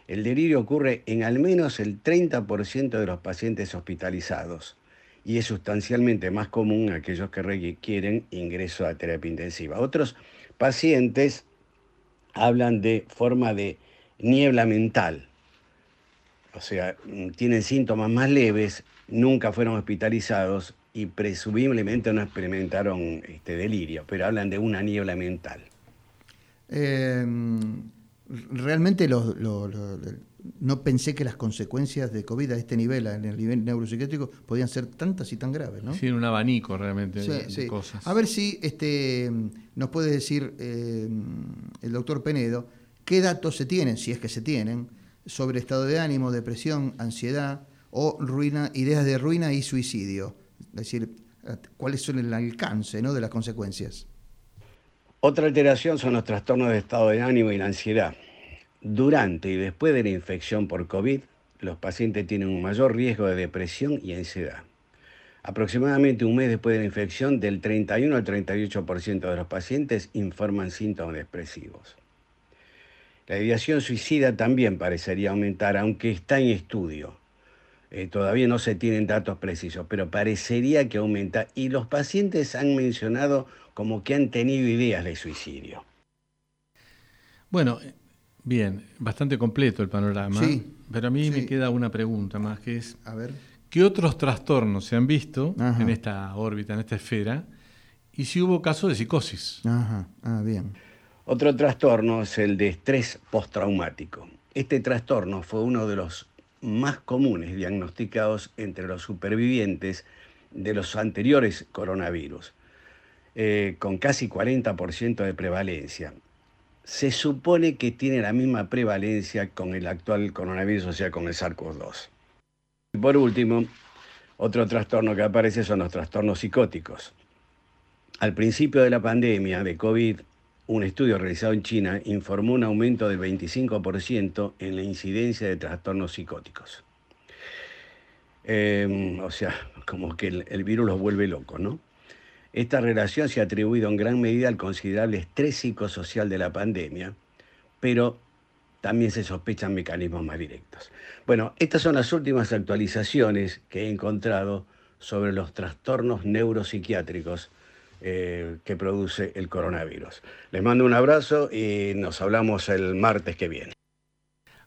[SPEAKER 5] El delirio ocurre en al menos el 30% de los pacientes hospitalizados y es sustancialmente más común aquellos que requieren ingreso a terapia intensiva. Otros pacientes hablan de forma de niebla mental, o sea, tienen síntomas más leves, nunca fueron hospitalizados y presumiblemente no experimentaron este delirio, pero hablan de una niebla mental.
[SPEAKER 2] Eh, realmente lo, lo, lo, no pensé que las consecuencias de COVID a este nivel, en el nivel neuropsiquiátrico, podían ser tantas y tan graves, ¿no?
[SPEAKER 1] Sí, un abanico realmente
[SPEAKER 2] Sí,
[SPEAKER 1] de, cosas.
[SPEAKER 2] A ver si este, nos puede decir eh, el doctor Penedo qué datos se tienen, si es que se tienen, sobre estado de ánimo, depresión, ansiedad o ruina, ideas de ruina y suicidio. Es decir, cuáles son el alcance ¿no? de las consecuencias.
[SPEAKER 5] Otra alteración son los trastornos de estado de ánimo y la ansiedad. Durante y después de la infección por COVID, los pacientes tienen un mayor riesgo de depresión y ansiedad. Aproximadamente un mes después de la infección, del 31 al 38% de los pacientes informan síntomas depresivos. La ideación suicida también parecería aumentar, aunque está en estudio. Eh, todavía no se tienen datos precisos, pero parecería que aumenta. Y los pacientes han mencionado como que han tenido ideas de suicidio.
[SPEAKER 1] Bueno, bien, bastante completo el panorama.
[SPEAKER 2] Sí,
[SPEAKER 1] Pero a mí me queda una pregunta más, que es,
[SPEAKER 2] A ver.
[SPEAKER 1] ¿qué otros trastornos se han visto
[SPEAKER 2] Ajá.
[SPEAKER 1] en esta órbita, en esta esfera? Y si hubo casos de psicosis.
[SPEAKER 2] Ajá, ah, bien.
[SPEAKER 5] Otro trastorno es el de estrés postraumático. Este trastorno fue uno de los más comunes diagnosticados entre los supervivientes de los anteriores coronavirus, eh, con casi 40% de prevalencia. Se supone que tiene la misma prevalencia con el actual coronavirus, o sea, con el SARS-CoV-2. Y por último, otro trastorno que aparece son los trastornos psicóticos. Al principio de la pandemia de COVID, un estudio realizado en China informó un aumento del 25% en la incidencia de trastornos psicóticos. Eh, o sea, como que el, el virus los vuelve locos, ¿no? Esta relación se ha atribuido en gran medida al considerable estrés psicosocial de la pandemia, pero también se sospechan mecanismos más directos. Bueno, estas son las últimas actualizaciones que he encontrado sobre los trastornos neuropsiquiátricos eh, que produce el coronavirus. Les mando un abrazo y nos hablamos el martes que viene.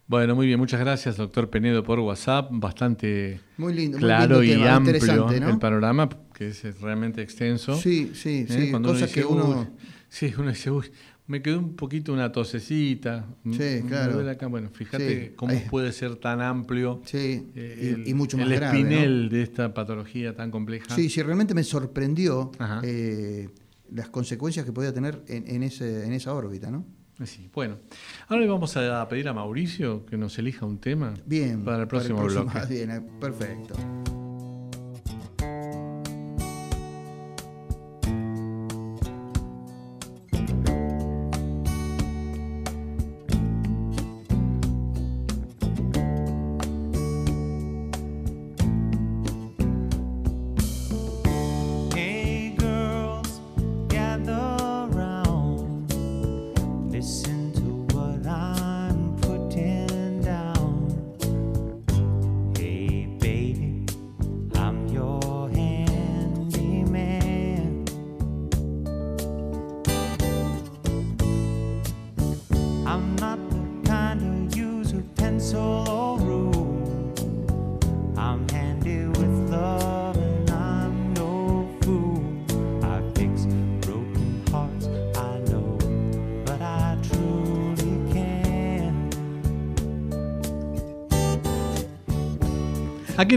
[SPEAKER 1] Bueno, muy bien, muchas gracias, doctor Penedo, por WhatsApp. Bastante
[SPEAKER 2] Muy lindo, muy
[SPEAKER 1] claro
[SPEAKER 2] lindo
[SPEAKER 1] y
[SPEAKER 2] tema,
[SPEAKER 1] amplio el panorama, que es realmente extenso.
[SPEAKER 2] Sí, sí,
[SPEAKER 1] ¿eh?
[SPEAKER 2] sí.
[SPEAKER 1] Cuando uno
[SPEAKER 2] Cosas
[SPEAKER 1] dice,
[SPEAKER 2] que uno.
[SPEAKER 1] "Uy", sí, uno dice, "Uy, me quedó un poquito una tosecita.
[SPEAKER 2] Sí,
[SPEAKER 1] me
[SPEAKER 2] claro.
[SPEAKER 1] duele acá". Bueno, fíjate
[SPEAKER 2] Sí,
[SPEAKER 1] cómo
[SPEAKER 2] ahí.
[SPEAKER 1] puede ser tan amplio
[SPEAKER 2] Sí,
[SPEAKER 1] eh,
[SPEAKER 2] y, y mucho más
[SPEAKER 1] el
[SPEAKER 2] grave. ¿no?
[SPEAKER 1] espinel de esta patología tan compleja.
[SPEAKER 2] Sí, sí, realmente me sorprendió eh, las consecuencias que podía tener en, en ese, en esa órbita, ¿no?
[SPEAKER 1] Sí, bueno, ahora le vamos a pedir a Mauricio que nos elija un tema
[SPEAKER 2] Bien.
[SPEAKER 1] para el próximo, *laughs* bloque.
[SPEAKER 2] Bien, eh, perfecto.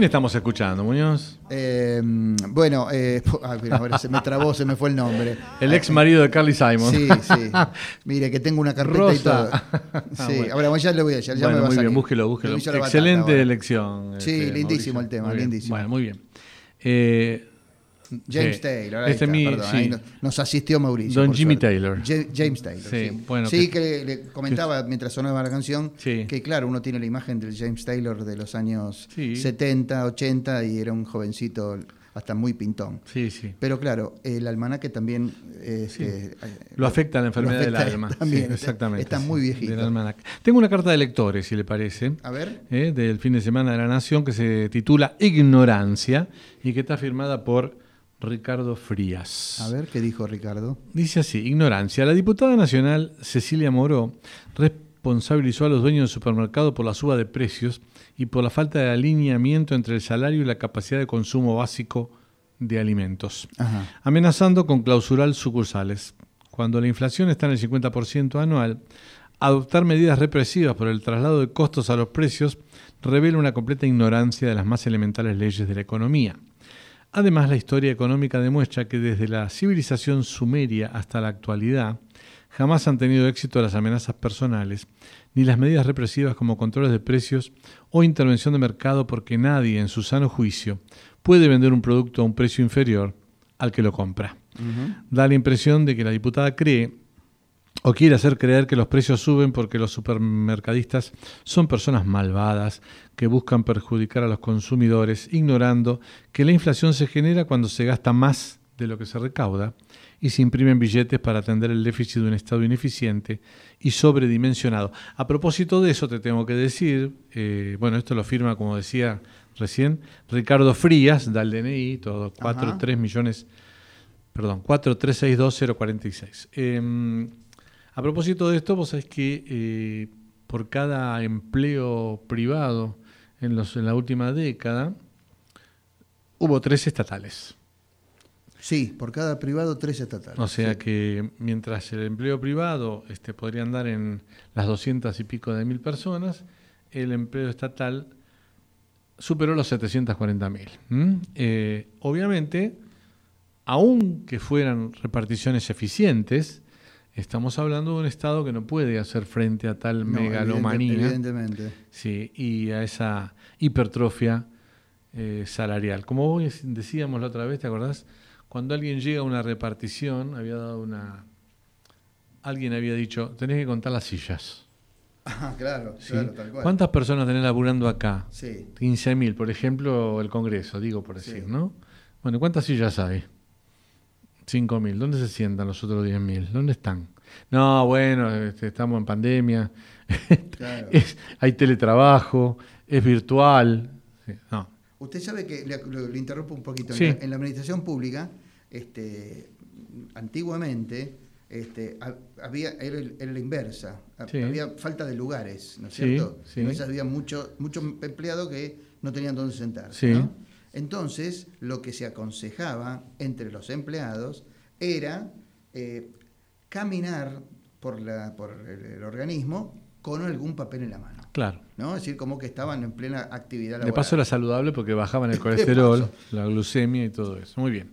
[SPEAKER 1] Quién estamos escuchando, Muñoz?
[SPEAKER 2] Eh, bueno, eh, *laughs* ah, mira, ahora se me trabó, se me fue el nombre.
[SPEAKER 1] El ex marido de Carly Simon.
[SPEAKER 2] Sí, sí. *laughs* Mire, que tengo una carpeta y todo.
[SPEAKER 1] Rosa. *laughs*
[SPEAKER 2] Sí,
[SPEAKER 1] bueno.
[SPEAKER 2] ahora ya le voy a ya, ya
[SPEAKER 1] Bueno,
[SPEAKER 2] me va a
[SPEAKER 1] muy bien,
[SPEAKER 2] salir.
[SPEAKER 1] búsquelo, búsquelo. Excelente elección.
[SPEAKER 2] Sí,
[SPEAKER 1] este,
[SPEAKER 2] lindísimo
[SPEAKER 1] Mauricio.
[SPEAKER 2] el tema,
[SPEAKER 1] Muy
[SPEAKER 2] lindísimo.
[SPEAKER 1] Bueno, muy bien. Eh,
[SPEAKER 2] James
[SPEAKER 1] sí.
[SPEAKER 2] Taylor, ahí
[SPEAKER 1] Este
[SPEAKER 2] está,
[SPEAKER 1] mi-
[SPEAKER 2] perdón,
[SPEAKER 1] sí.
[SPEAKER 2] ahí nos- nos asistió Mauricio.
[SPEAKER 1] Don Jimmy
[SPEAKER 2] suerte.
[SPEAKER 1] Taylor.
[SPEAKER 2] Ja- James Taylor.
[SPEAKER 1] Sí,
[SPEAKER 2] Sí,
[SPEAKER 1] bueno,
[SPEAKER 2] Sí,
[SPEAKER 1] que-
[SPEAKER 2] que, le comentaba mientras sonaba la canción
[SPEAKER 1] Sí.
[SPEAKER 2] que, claro, uno tiene la imagen del James Taylor de los años
[SPEAKER 1] Sí.
[SPEAKER 2] 70, 80 y era un jovencito hasta muy pintón.
[SPEAKER 1] Sí, sí.
[SPEAKER 2] Pero claro, el almanaque también eh,
[SPEAKER 1] Lo afecta la enfermedad del alma. *laughs*
[SPEAKER 2] También,
[SPEAKER 1] Sí,
[SPEAKER 2] está-
[SPEAKER 1] exactamente.
[SPEAKER 2] Está
[SPEAKER 1] sí,
[SPEAKER 2] muy viejito.
[SPEAKER 1] del. Tengo una carta de lectores, si le parece.
[SPEAKER 2] A ver.
[SPEAKER 1] eh, del fin de semana de la Nación que se titula Ignorancia y que está firmada por Ricardo Frías.
[SPEAKER 2] A ver, ¿qué dijo Ricardo?
[SPEAKER 1] Dice así, ignorancia. La diputada nacional Cecilia Moró responsabilizó a los dueños del supermercado por la suba de precios y por la falta de alineamiento entre el salario y la capacidad de consumo básico de alimentos,
[SPEAKER 2] Ajá.
[SPEAKER 1] amenazando con clausurar sucursales. Cuando la inflación está en el 50% anual, adoptar medidas represivas por el traslado de costos a los precios revela una completa ignorancia de las más elementales leyes de la economía. Además, la historia económica demuestra que desde la civilización sumeria hasta la actualidad jamás han tenido éxito las amenazas personales, ni las medidas represivas como controles de precios o intervención de mercado porque nadie en su sano juicio puede vender un producto a un precio inferior al que lo compra. Da la impresión de que la diputada cree o quiere hacer creer que los precios suben porque los supermercadistas son personas malvadas que buscan perjudicar a los consumidores, ignorando que la inflación se genera cuando se gasta más de lo que se recauda y se imprimen billetes para atender el déficit de un Estado ineficiente y sobredimensionado. A propósito de eso te tengo que decir, eh, bueno, esto lo firma, como decía recién, Ricardo Frías, da el DNI, todo, 4,
[SPEAKER 2] Ajá.
[SPEAKER 1] 3 millones, perdón, 4362046. Eh, a propósito de esto, vos sabés que eh, por cada empleo privado en, los, en la última década, hubo tres estatales.
[SPEAKER 2] Sí, por cada privado, tres estatales.
[SPEAKER 1] O sea
[SPEAKER 2] Sí.
[SPEAKER 1] que mientras el empleo privado este, podría andar en las 200 y pico de mil personas, el empleo estatal superó los 740 mil. Eh, obviamente, aunque fueran reparticiones eficientes, estamos hablando de un Estado que no puede hacer frente a tal
[SPEAKER 2] No,
[SPEAKER 1] megalomanía
[SPEAKER 2] evidente- evidentemente.
[SPEAKER 1] sí, y a esa hipertrofia eh, salarial. Como vos decíamos la otra vez, ¿te acordás? Cuando alguien llega a una repartición, había dado una... Alguien había dicho, tenés que contar las sillas. *laughs*
[SPEAKER 2] Ah, claro,
[SPEAKER 1] ¿sí?
[SPEAKER 2] claro, tal cual.
[SPEAKER 1] ¿Cuántas personas tenés laburando acá?
[SPEAKER 2] Sí.
[SPEAKER 1] 15.000, por ejemplo, el Congreso, digo por decir,
[SPEAKER 2] Sí.
[SPEAKER 1] ¿no? Bueno, ¿cuántas sillas hay? 5.000. ¿Dónde se sientan los otros 10.000? ¿Dónde están? No, bueno, este, estamos en pandemia, *laughs*
[SPEAKER 2] Claro.
[SPEAKER 1] es- hay teletrabajo, es virtual. Sí, no.
[SPEAKER 2] Usted sabe que, le, interrumpo un poquito,
[SPEAKER 1] Sí.
[SPEAKER 2] en, la, en la administración pública, este, antiguamente, este, ha- había, era, la inversa,
[SPEAKER 1] Sí.
[SPEAKER 2] había falta de lugares, ¿no es cierto? Entonces había muchos muchos empleados que no tenían dónde sentarse.
[SPEAKER 1] Sí.
[SPEAKER 2] ¿no? Entonces, lo que se aconsejaba entre los empleados era eh, caminar por, la, por el, el organismo con algún papel en la mano.
[SPEAKER 1] Claro.
[SPEAKER 2] ¿no? Es decir, como que estaban en plena actividad laboral.
[SPEAKER 1] De paso era saludable porque bajaban el *laughs* colesterol, la glucemia y todo eso. Muy bien.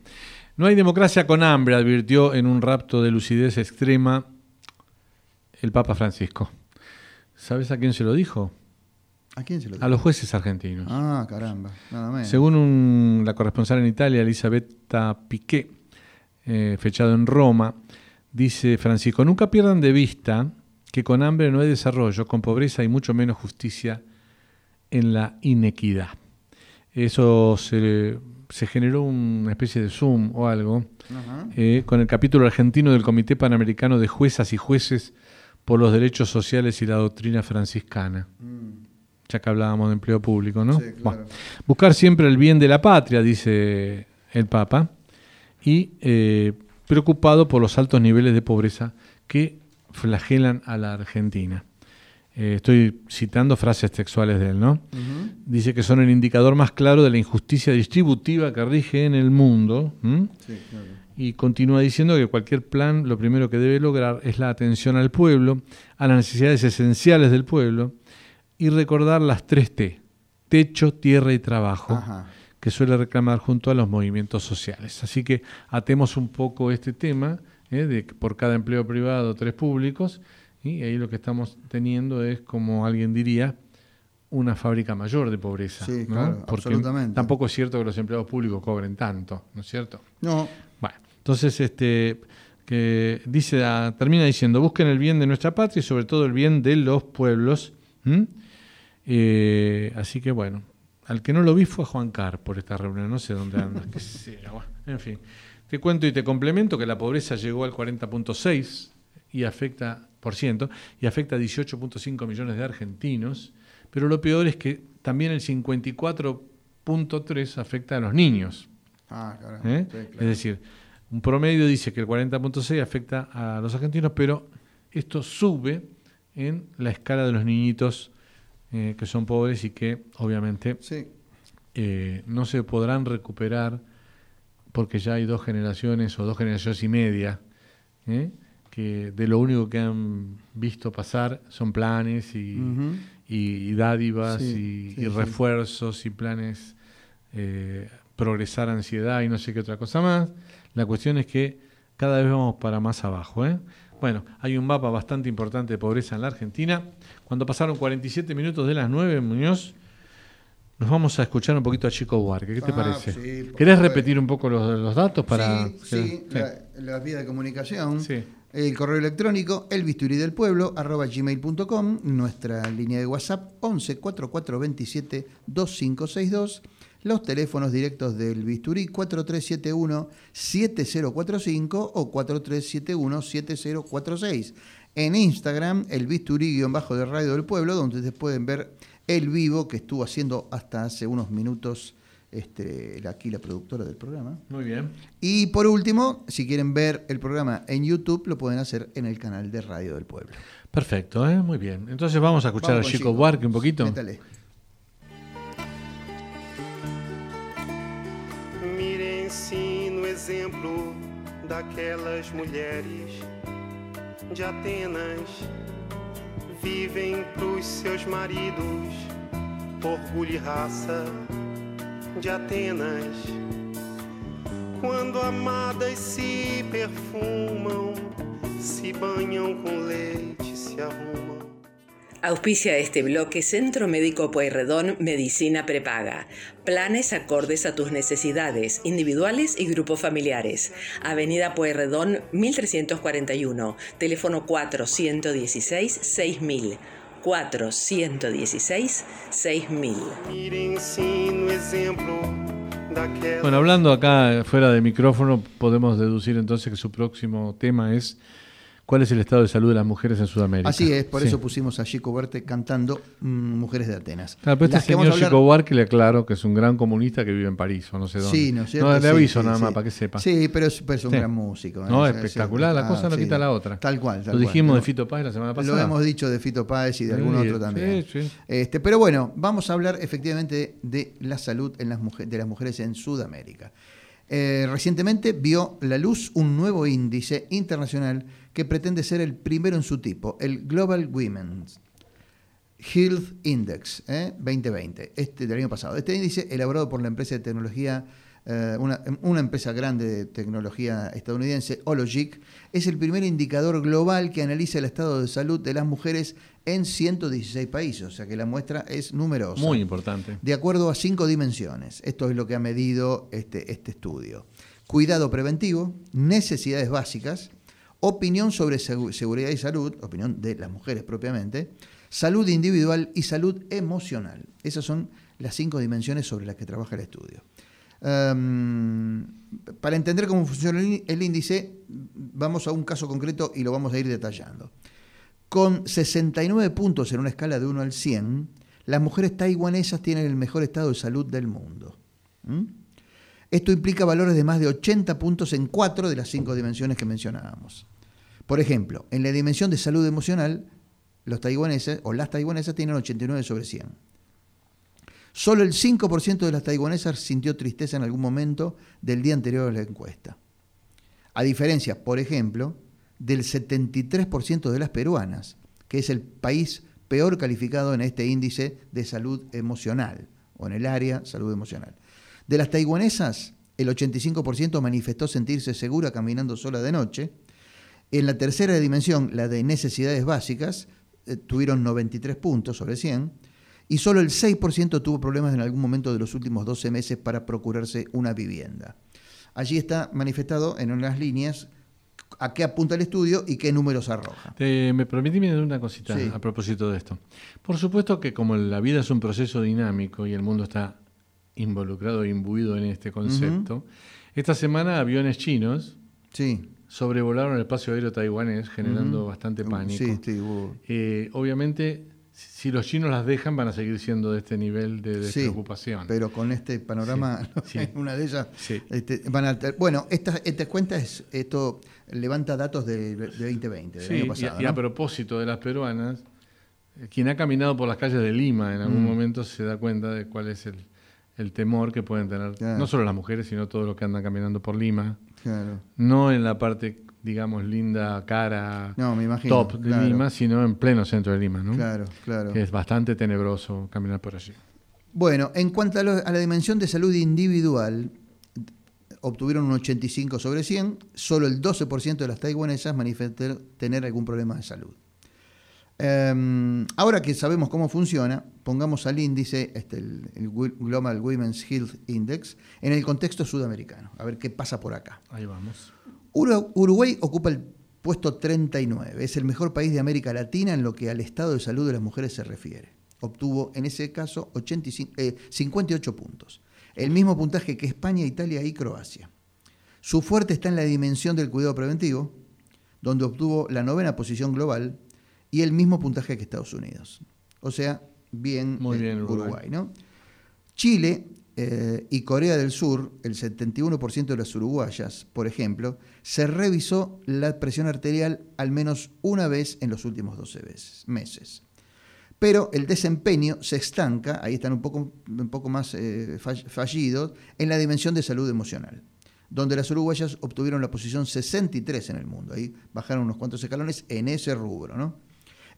[SPEAKER 1] No hay democracia con hambre, advirtió en un rapto de lucidez extrema el Papa Francisco. ¿Sabes a quién se lo dijo?
[SPEAKER 2] ¿A quién se lo dijo?
[SPEAKER 1] A los jueces argentinos.
[SPEAKER 2] Ah, caramba. Nada menos.
[SPEAKER 1] Según un- la corresponsal en Italia, Elisabetta Piqué, eh, fechado en Roma, dice Francisco, nunca pierdan de vista que con hambre no hay desarrollo, con pobreza hay mucho menos justicia en la inequidad. Eso se, se generó una especie de Zoom o algo eh, con el capítulo argentino del Comité Panamericano de Juezas y Jueces por los Derechos Sociales y la Doctrina Franciscana. Ya que hablábamos de empleo público, ¿no?
[SPEAKER 2] Sí, claro.
[SPEAKER 1] Bueno, buscar siempre el bien de la patria, dice el Papa, y eh, preocupado por los altos niveles de pobreza que flagelan a la Argentina. Eh, estoy citando frases textuales de él, ¿no? Dice que son el indicador más claro de la injusticia distributiva que rige en el mundo.
[SPEAKER 2] Sí, claro.
[SPEAKER 1] Y continúa diciendo que cualquier plan lo primero que debe lograr es la atención al pueblo, a las necesidades esenciales del pueblo y recordar las tres T, techo, tierra y trabajo,
[SPEAKER 2] Ajá.
[SPEAKER 1] que suele reclamar junto a los movimientos sociales. Así que atemos un poco este tema, ¿eh? de que por cada empleo privado, tres públicos, y ahí lo que estamos teniendo es, como alguien diría, una fábrica mayor de pobreza.
[SPEAKER 2] Sí,
[SPEAKER 1] ¿no?
[SPEAKER 2] claro,
[SPEAKER 1] Porque
[SPEAKER 2] absolutamente.
[SPEAKER 1] tampoco es cierto que los empleados públicos cobren tanto, ¿no es cierto?
[SPEAKER 2] No,
[SPEAKER 1] Bueno, entonces este que dice termina diciendo busquen el bien de nuestra patria y sobre todo el bien de los pueblos. ¿M? Eh, así que bueno, al que no lo vi fue Juan Car por esta reunión, no sé dónde anda, *laughs* en fin. Te cuento y te complemento que la pobreza llegó al 40.6 y afecta por ciento y afecta a 18.5 millones de argentinos, pero lo peor es que también el 54.3 afecta a los niños.
[SPEAKER 2] Ah.
[SPEAKER 1] ¿eh?
[SPEAKER 2] Sí, claro.
[SPEAKER 1] Es decir, un promedio dice que el 40.6 afecta a los argentinos, pero esto sube en la escala de los niñitos eh, que son pobres y que obviamente
[SPEAKER 2] Sí,
[SPEAKER 1] eh, no se podrán recuperar porque ya hay dos generaciones o dos generaciones y media ¿eh? que de lo único que han visto pasar son planes y,
[SPEAKER 2] Ujú.
[SPEAKER 1] y- y dádivas
[SPEAKER 2] Sí,
[SPEAKER 1] y,
[SPEAKER 2] sí,
[SPEAKER 1] y
[SPEAKER 2] sí.
[SPEAKER 1] refuerzos y planes progresar ansiedad y no sé qué otra cosa más. La cuestión es que cada vez vamos para más abajo. ¿eh? Bueno, hay un mapa bastante importante de pobreza en la Argentina. Cuando pasaron 47 minutos de las 9, Muñoz, nos vamos a escuchar un poquito a Chico Buarque. ¿Qué te
[SPEAKER 2] Ah,
[SPEAKER 1] parece?
[SPEAKER 2] sí,
[SPEAKER 1] ¿Querés repetir un poco los, los datos para...?
[SPEAKER 2] sí, sí, la, la vía de comunicación.
[SPEAKER 1] Sí.
[SPEAKER 2] El correo electrónico elbisturí del pueblo arroba gmail.com, nuestra línea de WhatsApp 11 4427 2562, los teléfonos directos del bisturí 4371 7045 o 4371 7046. En Instagram, el bisturí guion bajo de Radio del Pueblo, donde ustedes pueden ver el vivo que estuvo haciendo hasta hace unos minutos este, aquí la productora del programa.
[SPEAKER 1] Muy bien.
[SPEAKER 2] Y por último, si quieren ver el programa en YouTube, lo pueden hacer en el canal de Radio del Pueblo.
[SPEAKER 1] Perfecto, ¿eh? muy bien. Entonces vamos a escuchar
[SPEAKER 2] Vamos
[SPEAKER 1] a Chico
[SPEAKER 2] Chico.
[SPEAKER 1] Buarque un poquito.
[SPEAKER 2] Métale.
[SPEAKER 6] Exemplo daquelas mulheres de Atenas. Vivem pros seus maridos, orgulho e raça de Atenas. Quando amadas se perfumam, se banham com leite, se arrumam.
[SPEAKER 7] Auspicia este bloque Centro Médico Pueyrredón Medicina Prepaga. Planes acordes a tus necesidades, individuales y grupos familiares. Avenida Pueyrredón 1341, teléfono 416-6000. 416-6000.
[SPEAKER 6] Mirem-se no exemplo daquelas.
[SPEAKER 1] Bueno, hablando acá fuera de micrófono, podemos deducir entonces que su próximo tema es ¿cuál es el estado de salud de las mujeres en Sudamérica?
[SPEAKER 2] Así es, por
[SPEAKER 1] Sí.
[SPEAKER 2] eso pusimos a Chico Verte cantando mm, Mujeres de Atenas.
[SPEAKER 1] Claro, pero este señor
[SPEAKER 2] hablar-
[SPEAKER 1] Chico Buarque le aclaro que es un gran comunista que vive en París o no sé dónde.
[SPEAKER 2] Sí, ¿no es cierto?
[SPEAKER 1] le
[SPEAKER 2] Sí,
[SPEAKER 1] aviso
[SPEAKER 2] sí,
[SPEAKER 1] nada
[SPEAKER 2] sí.
[SPEAKER 1] más para que sepa.
[SPEAKER 2] Sí, pero es, pero es un gran músico. ¿eh?
[SPEAKER 1] No, espectacular, la
[SPEAKER 2] ah,
[SPEAKER 1] cosa no quita la otra.
[SPEAKER 2] Tal cual, tal
[SPEAKER 1] Lo
[SPEAKER 2] cual.
[SPEAKER 1] dijimos de
[SPEAKER 2] Lo-
[SPEAKER 1] Fito Páez la semana pasada.
[SPEAKER 2] Lo hemos dicho de Fito Páez y de algún otro también.
[SPEAKER 1] sí, sí.
[SPEAKER 2] Este, pero bueno, vamos a hablar efectivamente de la salud en las mujeres, de las mujeres en Sudamérica. Eh, recientemente vio la luz un nuevo índice internacional que pretende ser el primero en su tipo, el Global Women's Health Index ¿eh? 2020, este del año pasado. Este índice, elaborado por la empresa de tecnología eh, una, una empresa grande de tecnología estadounidense, Hologic, es el primer indicador global que analiza el estado de salud de las mujeres en 116 países, o sea que la muestra es numerosa.
[SPEAKER 1] Muy importante.
[SPEAKER 2] De acuerdo a cinco dimensiones. Esto es lo que ha medido este, este estudio. Cuidado preventivo, necesidades básicas, opinión sobre segu- seguridad y salud, opinión de las mujeres propiamente, salud individual y salud emocional. Esas son las cinco dimensiones sobre las que trabaja el estudio. Em, para entender cómo funciona el índice, vamos a un caso concreto y lo vamos a ir detallando. Con 69 puntos en una escala de 1 al 100, las mujeres taiwanesas tienen el mejor estado de salud del mundo. ¿Mm? Esto implica valores de más de 80 puntos en cuatro de las cinco dimensiones que mencionábamos. Por ejemplo, en la dimensión de salud emocional, los taiwaneses o las taiwanesas tienen 89 sobre 100. Solo el 5% de las taiwanesas sintió tristeza en algún momento del día anterior a la encuesta. A diferencia, por ejemplo, del 73% de las peruanas, que es el país peor calificado en este índice de salud emocional, o en el área salud emocional. De las taiwanesas, el 85% manifestó sentirse segura caminando sola de noche. En la tercera dimensión, la de necesidades básicas, eh, tuvieron 93 puntos sobre 100, y solo el 6% tuvo problemas en algún momento de los últimos 12 meses para procurarse una vivienda. Allí está manifestado en unas líneas a qué apunta el estudio y qué números arroja.
[SPEAKER 1] Te- me permití mirar una cosita
[SPEAKER 2] Sí.
[SPEAKER 1] a propósito de esto. Por supuesto que como la vida es un proceso dinámico y el mundo está involucrado imbuido en este concepto, esta semana aviones chinos
[SPEAKER 2] Sí.
[SPEAKER 1] sobrevolaron el espacio aéreo taiwanés generando bastante pánico.
[SPEAKER 2] sí, sí, hubo-
[SPEAKER 1] Eh, obviamente, si los chinos las dejan, van a seguir siendo de este nivel de despreocupación.
[SPEAKER 2] pero con este panorama, *laughs* una de ellas, este, van a Bueno, esta, esta cuenta es, esto levanta datos de, de 2020, del año pasado.
[SPEAKER 1] y, a
[SPEAKER 2] ¿no?
[SPEAKER 1] propósito de las peruanas, eh, quien ha caminado por las calles de Lima en algún
[SPEAKER 2] Mm.
[SPEAKER 1] momento se da cuenta de cuál es el, el temor que pueden tener
[SPEAKER 2] Claro.
[SPEAKER 1] no solo las mujeres, sino todos los que andan caminando por Lima.
[SPEAKER 2] Claro.
[SPEAKER 1] No en la parte, digamos, linda, cara,
[SPEAKER 2] No, me imagino,
[SPEAKER 1] top de
[SPEAKER 2] claro.
[SPEAKER 1] Lima, sino en pleno centro de Lima, ¿no?
[SPEAKER 2] Claro, claro.
[SPEAKER 1] Que es bastante tenebroso caminar por allí.
[SPEAKER 2] Bueno, en cuanto a, lo- a la dimensión de salud individual, obtuvieron un 85 sobre 100, solo el 12% de las taiwanesas manifestó tener algún problema de salud. Em, ahora que sabemos cómo funciona, pongamos al índice, este, el, el Global Women's Health Index, en el contexto sudamericano, a ver qué pasa por acá.
[SPEAKER 1] Ahí vamos.
[SPEAKER 2] Uru- Uruguay ocupa el puesto 39. Es el mejor país de América Latina en lo que al estado de salud de las mujeres se refiere. Obtuvo en ese caso 85, eh, 58 puntos. El mismo puntaje que España, Italia y Croacia. Su fuerte está en la dimensión del cuidado preventivo, donde obtuvo la novena posición global y el mismo puntaje que Estados Unidos. O sea, bien,
[SPEAKER 1] Muy bien, Uruguay.
[SPEAKER 2] Uruguay, ¿no? Chile eh, y Corea del Sur, el 71% de las uruguayas, por ejemplo, se revisó la presión arterial al menos una vez en los últimos 12 veces- meses. Pero el desempeño se estanca, ahí están un poco, un poco más eh, fall- fallidos, en la dimensión de salud emocional, donde las uruguayas obtuvieron la posición 63 en el mundo. Ahí bajaron unos cuantos escalones en ese rubro, ¿no?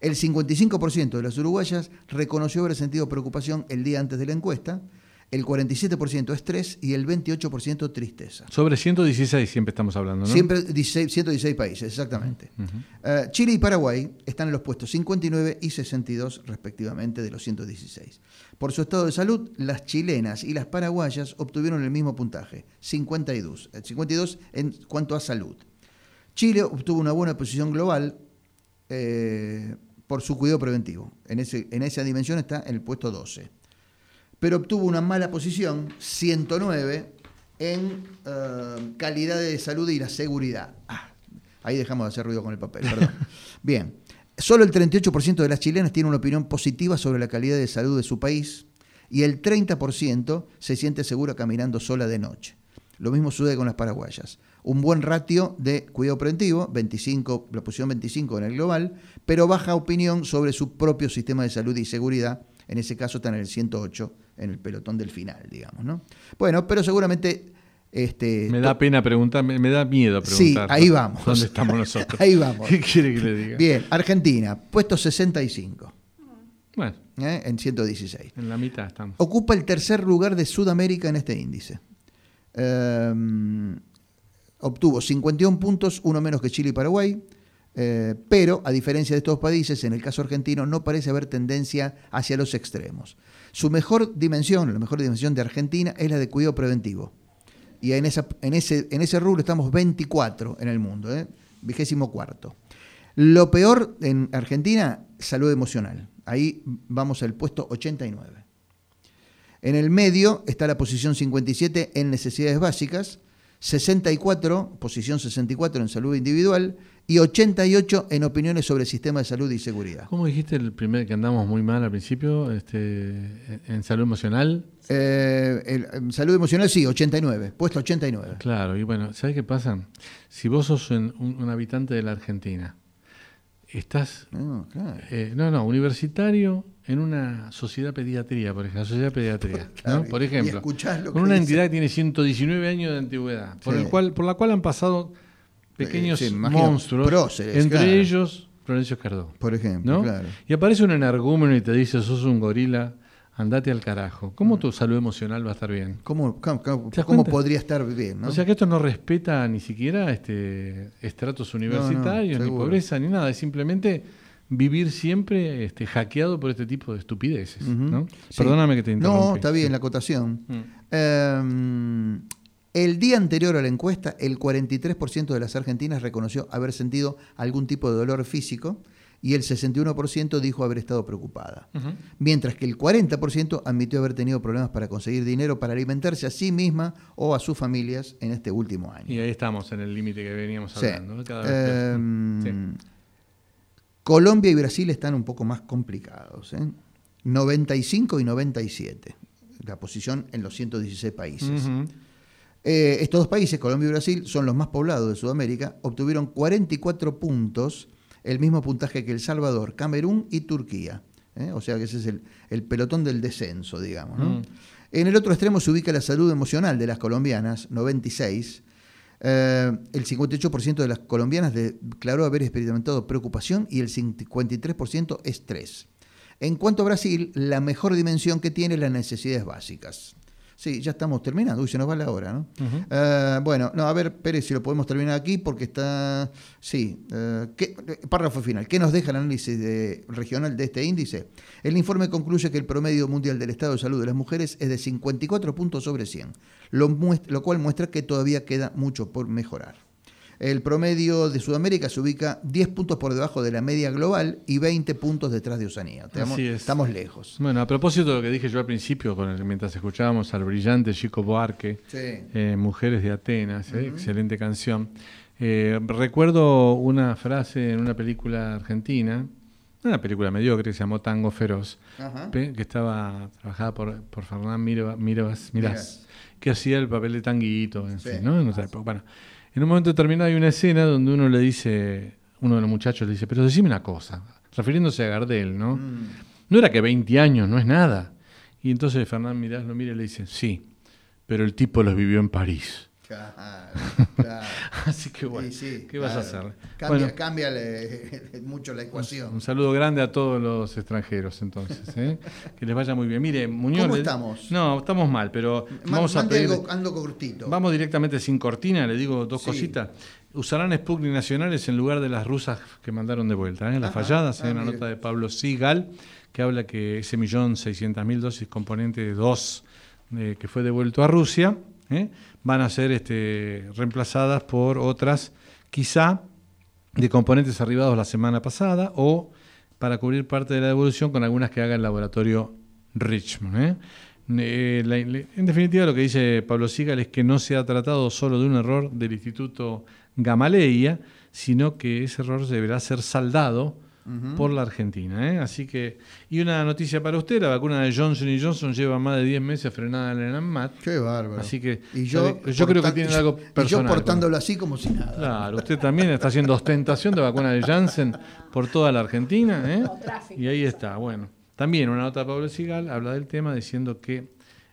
[SPEAKER 2] El 55% de las uruguayas reconoció haber sentido preocupación el día antes de la encuesta, el 47% estrés y el 28% tristeza.
[SPEAKER 1] Sobre 116 siempre estamos hablando, ¿no?
[SPEAKER 2] Siempre 16 116 países, exactamente. Eh, Chile y Paraguay están en los puestos 59 y 62 respectivamente de los 116. Por su estado de salud, las chilenas y las paraguayas obtuvieron el mismo puntaje, 52, eh, 52 en cuanto a salud. Chile obtuvo una buena posición global eh, por su cuidado preventivo. En, ese, en esa dimensión está en el puesto 12. Pero obtuvo una mala posición, 109, en eh, calidad de salud y la seguridad. Ah, ahí dejamos de hacer ruido con el papel, perdón. *laughs* Bien, solo el 38% de las chilenas tiene una opinión positiva sobre la calidad de salud de su país y el 30% se siente segura caminando sola de noche. Lo mismo sucede con las paraguayas. Un buen ratio de cuidado preventivo, 25, la posición 25 en el global, pero baja opinión sobre su propio sistema de salud y seguridad. En ese caso están en el 108, en el pelotón del final, digamos. ¿no? Bueno, pero seguramente... Este,
[SPEAKER 1] Me da pena preguntar, me, me da miedo
[SPEAKER 2] Sí,
[SPEAKER 1] preguntar.
[SPEAKER 2] ahí vamos.
[SPEAKER 1] ¿Dónde estamos nosotros? *laughs*
[SPEAKER 2] Ahí vamos.
[SPEAKER 1] ¿Qué quiere que le diga?
[SPEAKER 2] Bien, Argentina, puesto 65,
[SPEAKER 1] Bueno,
[SPEAKER 2] ¿eh? en 116.
[SPEAKER 1] en la mitad estamos.
[SPEAKER 2] Ocupa el tercer lugar de Sudamérica en este índice. Eh, obtuvo 51 puntos, uno menos que Chile y Paraguay. eh, pero, a diferencia de estos países, en el caso argentino no parece haber tendencia hacia los extremos. Su mejor dimensión, la mejor dimensión de Argentina, es la de cuidado preventivo. Y en, en, ese, en ese rubro estamos 24 en el mundo, ¿eh? vigésimo cuarto. Lo peor en Argentina, salud emocional. Ahí vamos al puesto 89. En el medio está la posición 57 en necesidades básicas, 64, posición 64 en salud individual y 88 en opiniones sobre el sistema de salud y seguridad.
[SPEAKER 1] ¿Cómo dijiste el primer que andamos muy mal al principio? Este, en salud emocional.
[SPEAKER 2] Eh, el- en salud emocional sí, 89, puesto 89.
[SPEAKER 1] Claro, y bueno, ¿sabes qué pasa? Si vos sos un, un- un habitante de la Argentina, estás,
[SPEAKER 2] No, claro.
[SPEAKER 1] eh, no, no, universitario en una sociedad pediatría, por ejemplo, sociedad pediatría, *laughs*
[SPEAKER 2] Claro,
[SPEAKER 1] ¿no? Por ejemplo, con una
[SPEAKER 2] dice.
[SPEAKER 1] entidad que tiene 119 años de antigüedad, por,
[SPEAKER 2] Sí.
[SPEAKER 1] el cual, por la cual han pasado pequeños
[SPEAKER 2] Eh, sí,
[SPEAKER 1] monstruos,
[SPEAKER 2] próceres,
[SPEAKER 1] entre
[SPEAKER 2] claro.
[SPEAKER 1] ellos Florencio Escardó.
[SPEAKER 2] Por ejemplo,
[SPEAKER 1] ¿no?
[SPEAKER 2] claro.
[SPEAKER 1] Y aparece un energúmeno y te dice, sos un gorila, andate al carajo. ¿Cómo tu salud emocional va a estar bien?
[SPEAKER 2] ¿Cómo, cómo- cómo- podría estar bien? ¿no?
[SPEAKER 1] O sea que esto no respeta ni siquiera este estratos universitarios, ni pobreza, ni nada. Es simplemente vivir siempre este, hackeado por este tipo de estupideces. Perdóname que te interrumpí.
[SPEAKER 2] No, está bien
[SPEAKER 1] Sí.
[SPEAKER 2] la acotación.
[SPEAKER 1] Mm.
[SPEAKER 2] Eh, el día anterior a la encuesta, el 43% de las argentinas reconoció haber sentido algún tipo de dolor físico y el 61% dijo haber estado preocupada. Mientras que el 40% admitió haber tenido problemas para conseguir dinero para alimentarse a sí misma o a sus familias en este último año.
[SPEAKER 1] Y ahí estamos en el límite que veníamos
[SPEAKER 2] Sí.
[SPEAKER 1] hablando. ¿no? Cada vez
[SPEAKER 2] Eh,
[SPEAKER 1] peor. Sí.
[SPEAKER 2] Colombia y Brasil están un poco más complicados. ¿eh? 95 y 97, la posición en los 116 países. Eh, estos dos países, Colombia y Brasil, son los más poblados de Sudamérica, obtuvieron 44 puntos, el mismo puntaje que El Salvador, Camerún y Turquía. ¿eh? O sea que ese es el, el pelotón del descenso, digamos. ¿no?
[SPEAKER 1] Mm.
[SPEAKER 2] En el otro extremo se ubica la salud emocional de las colombianas, 96. Eh, el 58% de las colombianas declaró haber experimentado preocupación y el 53% estrés. En cuanto a Brasil, la mejor dimensión que tiene es las necesidades básicas. Sí, ya estamos terminando. Uy, se nos va la hora, ¿no? Eh, bueno, no, a ver, Pérez, si lo podemos terminar aquí porque está... Sí, ¿qué- eh, párrafo final. ¿Qué nos deja el análisis de- regional de este índice? El informe concluye que el promedio mundial del estado de salud de las mujeres es de 54 puntos sobre 100, lo, muest- lo cual muestra que todavía queda mucho por mejorar. El promedio de Sudamérica se ubica 10 puntos por debajo de la media global y 20 puntos detrás de Oceanía. Estamos,
[SPEAKER 1] Así es.
[SPEAKER 2] estamos lejos.
[SPEAKER 1] Bueno, a propósito de lo que dije yo al principio, con el- mientras escuchábamos al brillante Chico Buarque,
[SPEAKER 2] Sí.
[SPEAKER 1] eh, Mujeres de Atenas, eh, excelente canción. Eh, recuerdo una frase en una película argentina, una película mediocre que se llamó Tango Feroz,
[SPEAKER 2] Ajá.
[SPEAKER 1] que estaba trabajada por, por Fernán Miras, Mirás,
[SPEAKER 2] Mirás.
[SPEAKER 1] que hacía el papel de tanguito, en
[SPEAKER 2] Sí.
[SPEAKER 1] fin, ¿no? En otra época. Bueno, en un momento determinado hay una escena donde uno le dice, uno de los muchachos le dice, pero decime una cosa, refiriéndose a Gardel, ¿no?
[SPEAKER 2] Mm.
[SPEAKER 1] No era que 20 años, no es nada. Y entonces Fernán Mirás lo mira y le dice, sí, pero el tipo los vivió en París.
[SPEAKER 2] Claro, *laughs* claro.
[SPEAKER 1] Así que bueno,
[SPEAKER 2] Sí, sí,
[SPEAKER 1] ¿qué vas a hacer?
[SPEAKER 2] Cambia,
[SPEAKER 1] Bueno, *laughs*
[SPEAKER 2] mucho la ecuación.
[SPEAKER 1] un saludo grande a todos los extranjeros entonces, ¿eh? *laughs* que les vaya muy bien. Mire, Muñoz...
[SPEAKER 2] ¿Cómo estamos?
[SPEAKER 1] No, estamos mal, pero vamos a pedir...
[SPEAKER 2] algo, algo cortito.
[SPEAKER 1] Vamos directamente sin cortina, le digo dos
[SPEAKER 2] Sí.
[SPEAKER 1] cositas. Usarán Sputnik nacionales en lugar de las rusas que mandaron de vuelta, ¿eh? las
[SPEAKER 2] Ajá.
[SPEAKER 1] falladas.
[SPEAKER 2] Ah,
[SPEAKER 1] Hay una
[SPEAKER 2] mire.
[SPEAKER 1] nota de Pablo Sigal que habla que ese millón seiscientas mil dosis componente de dos eh, que fue devuelto a Rusia ¿eh? van a ser este, reemplazadas por otras, quizá de componentes arribados la semana pasada o para cubrir parte de la devolución con algunas que haga el laboratorio Richmond. ¿eh? Eh, en definitiva, lo que dice Pablo Sigal es que no se ha tratado solo de un error del Instituto Gamaleya, sino que ese error deberá ser saldado por la Argentina. ¿eh? Así que, y una noticia para usted, la vacuna de Johnson Johnson lleva más de 10 meses frenada en el ANMAT.
[SPEAKER 2] Qué bárbaro.
[SPEAKER 1] Así que
[SPEAKER 2] y yo,
[SPEAKER 1] sabe, yo creo que tiene
[SPEAKER 2] y
[SPEAKER 1] algo
[SPEAKER 2] Y yo
[SPEAKER 1] personal.
[SPEAKER 2] portándolo así como si nada.
[SPEAKER 1] Claro, usted también está haciendo ostentación de vacuna de Janssen por toda la Argentina. ¿eh? Y ahí está, bueno. También una nota de Pablo Sigal habla del tema diciendo que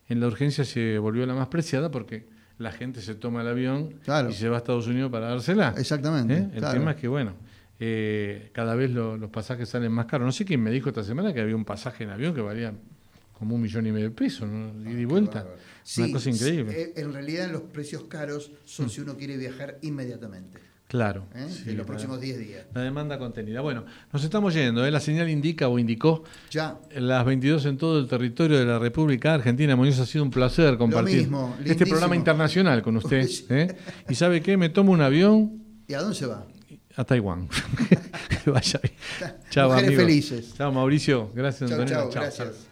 [SPEAKER 1] en la urgencia se volvió la más preciada porque la gente se toma el avión
[SPEAKER 2] Claro.
[SPEAKER 1] y se va a Estados Unidos para dársela.
[SPEAKER 2] Exactamente,
[SPEAKER 1] ¿eh? El
[SPEAKER 2] claro.
[SPEAKER 1] tema es que, bueno, eh, cada vez lo- los pasajes salen más caros. No sé quién me dijo esta semana que había un pasaje en avión que valía como un millón y medio de pesos, ¿no? Ida y vuelta.
[SPEAKER 2] Sí,
[SPEAKER 1] Una cosa increíble.
[SPEAKER 2] eh, En realidad los precios caros son si uno quiere viajar inmediatamente.
[SPEAKER 1] Claro.
[SPEAKER 2] ¿eh?
[SPEAKER 1] sí,
[SPEAKER 2] de los próximos 10 días.
[SPEAKER 1] La demanda contenida. Bueno, nos estamos yendo. ¿eh? La señal indica o indicó
[SPEAKER 2] Ya.
[SPEAKER 1] las 22 en todo el territorio de la República Argentina. Muñoz, ha sido un placer compartir
[SPEAKER 2] mismo,
[SPEAKER 1] este programa internacional con *laughs* usted. ¿eh? Y sabe qué, me tomo un avión
[SPEAKER 2] ¿Y a dónde se va?
[SPEAKER 1] A Taiwán. *laughs* que vaya bien. Chao,
[SPEAKER 2] Mujeres
[SPEAKER 1] amigos.
[SPEAKER 2] felices.
[SPEAKER 1] Chao, Mauricio. Gracias,
[SPEAKER 2] Chau,
[SPEAKER 1] Antonella.
[SPEAKER 2] chau,
[SPEAKER 1] Chao,
[SPEAKER 2] gracias.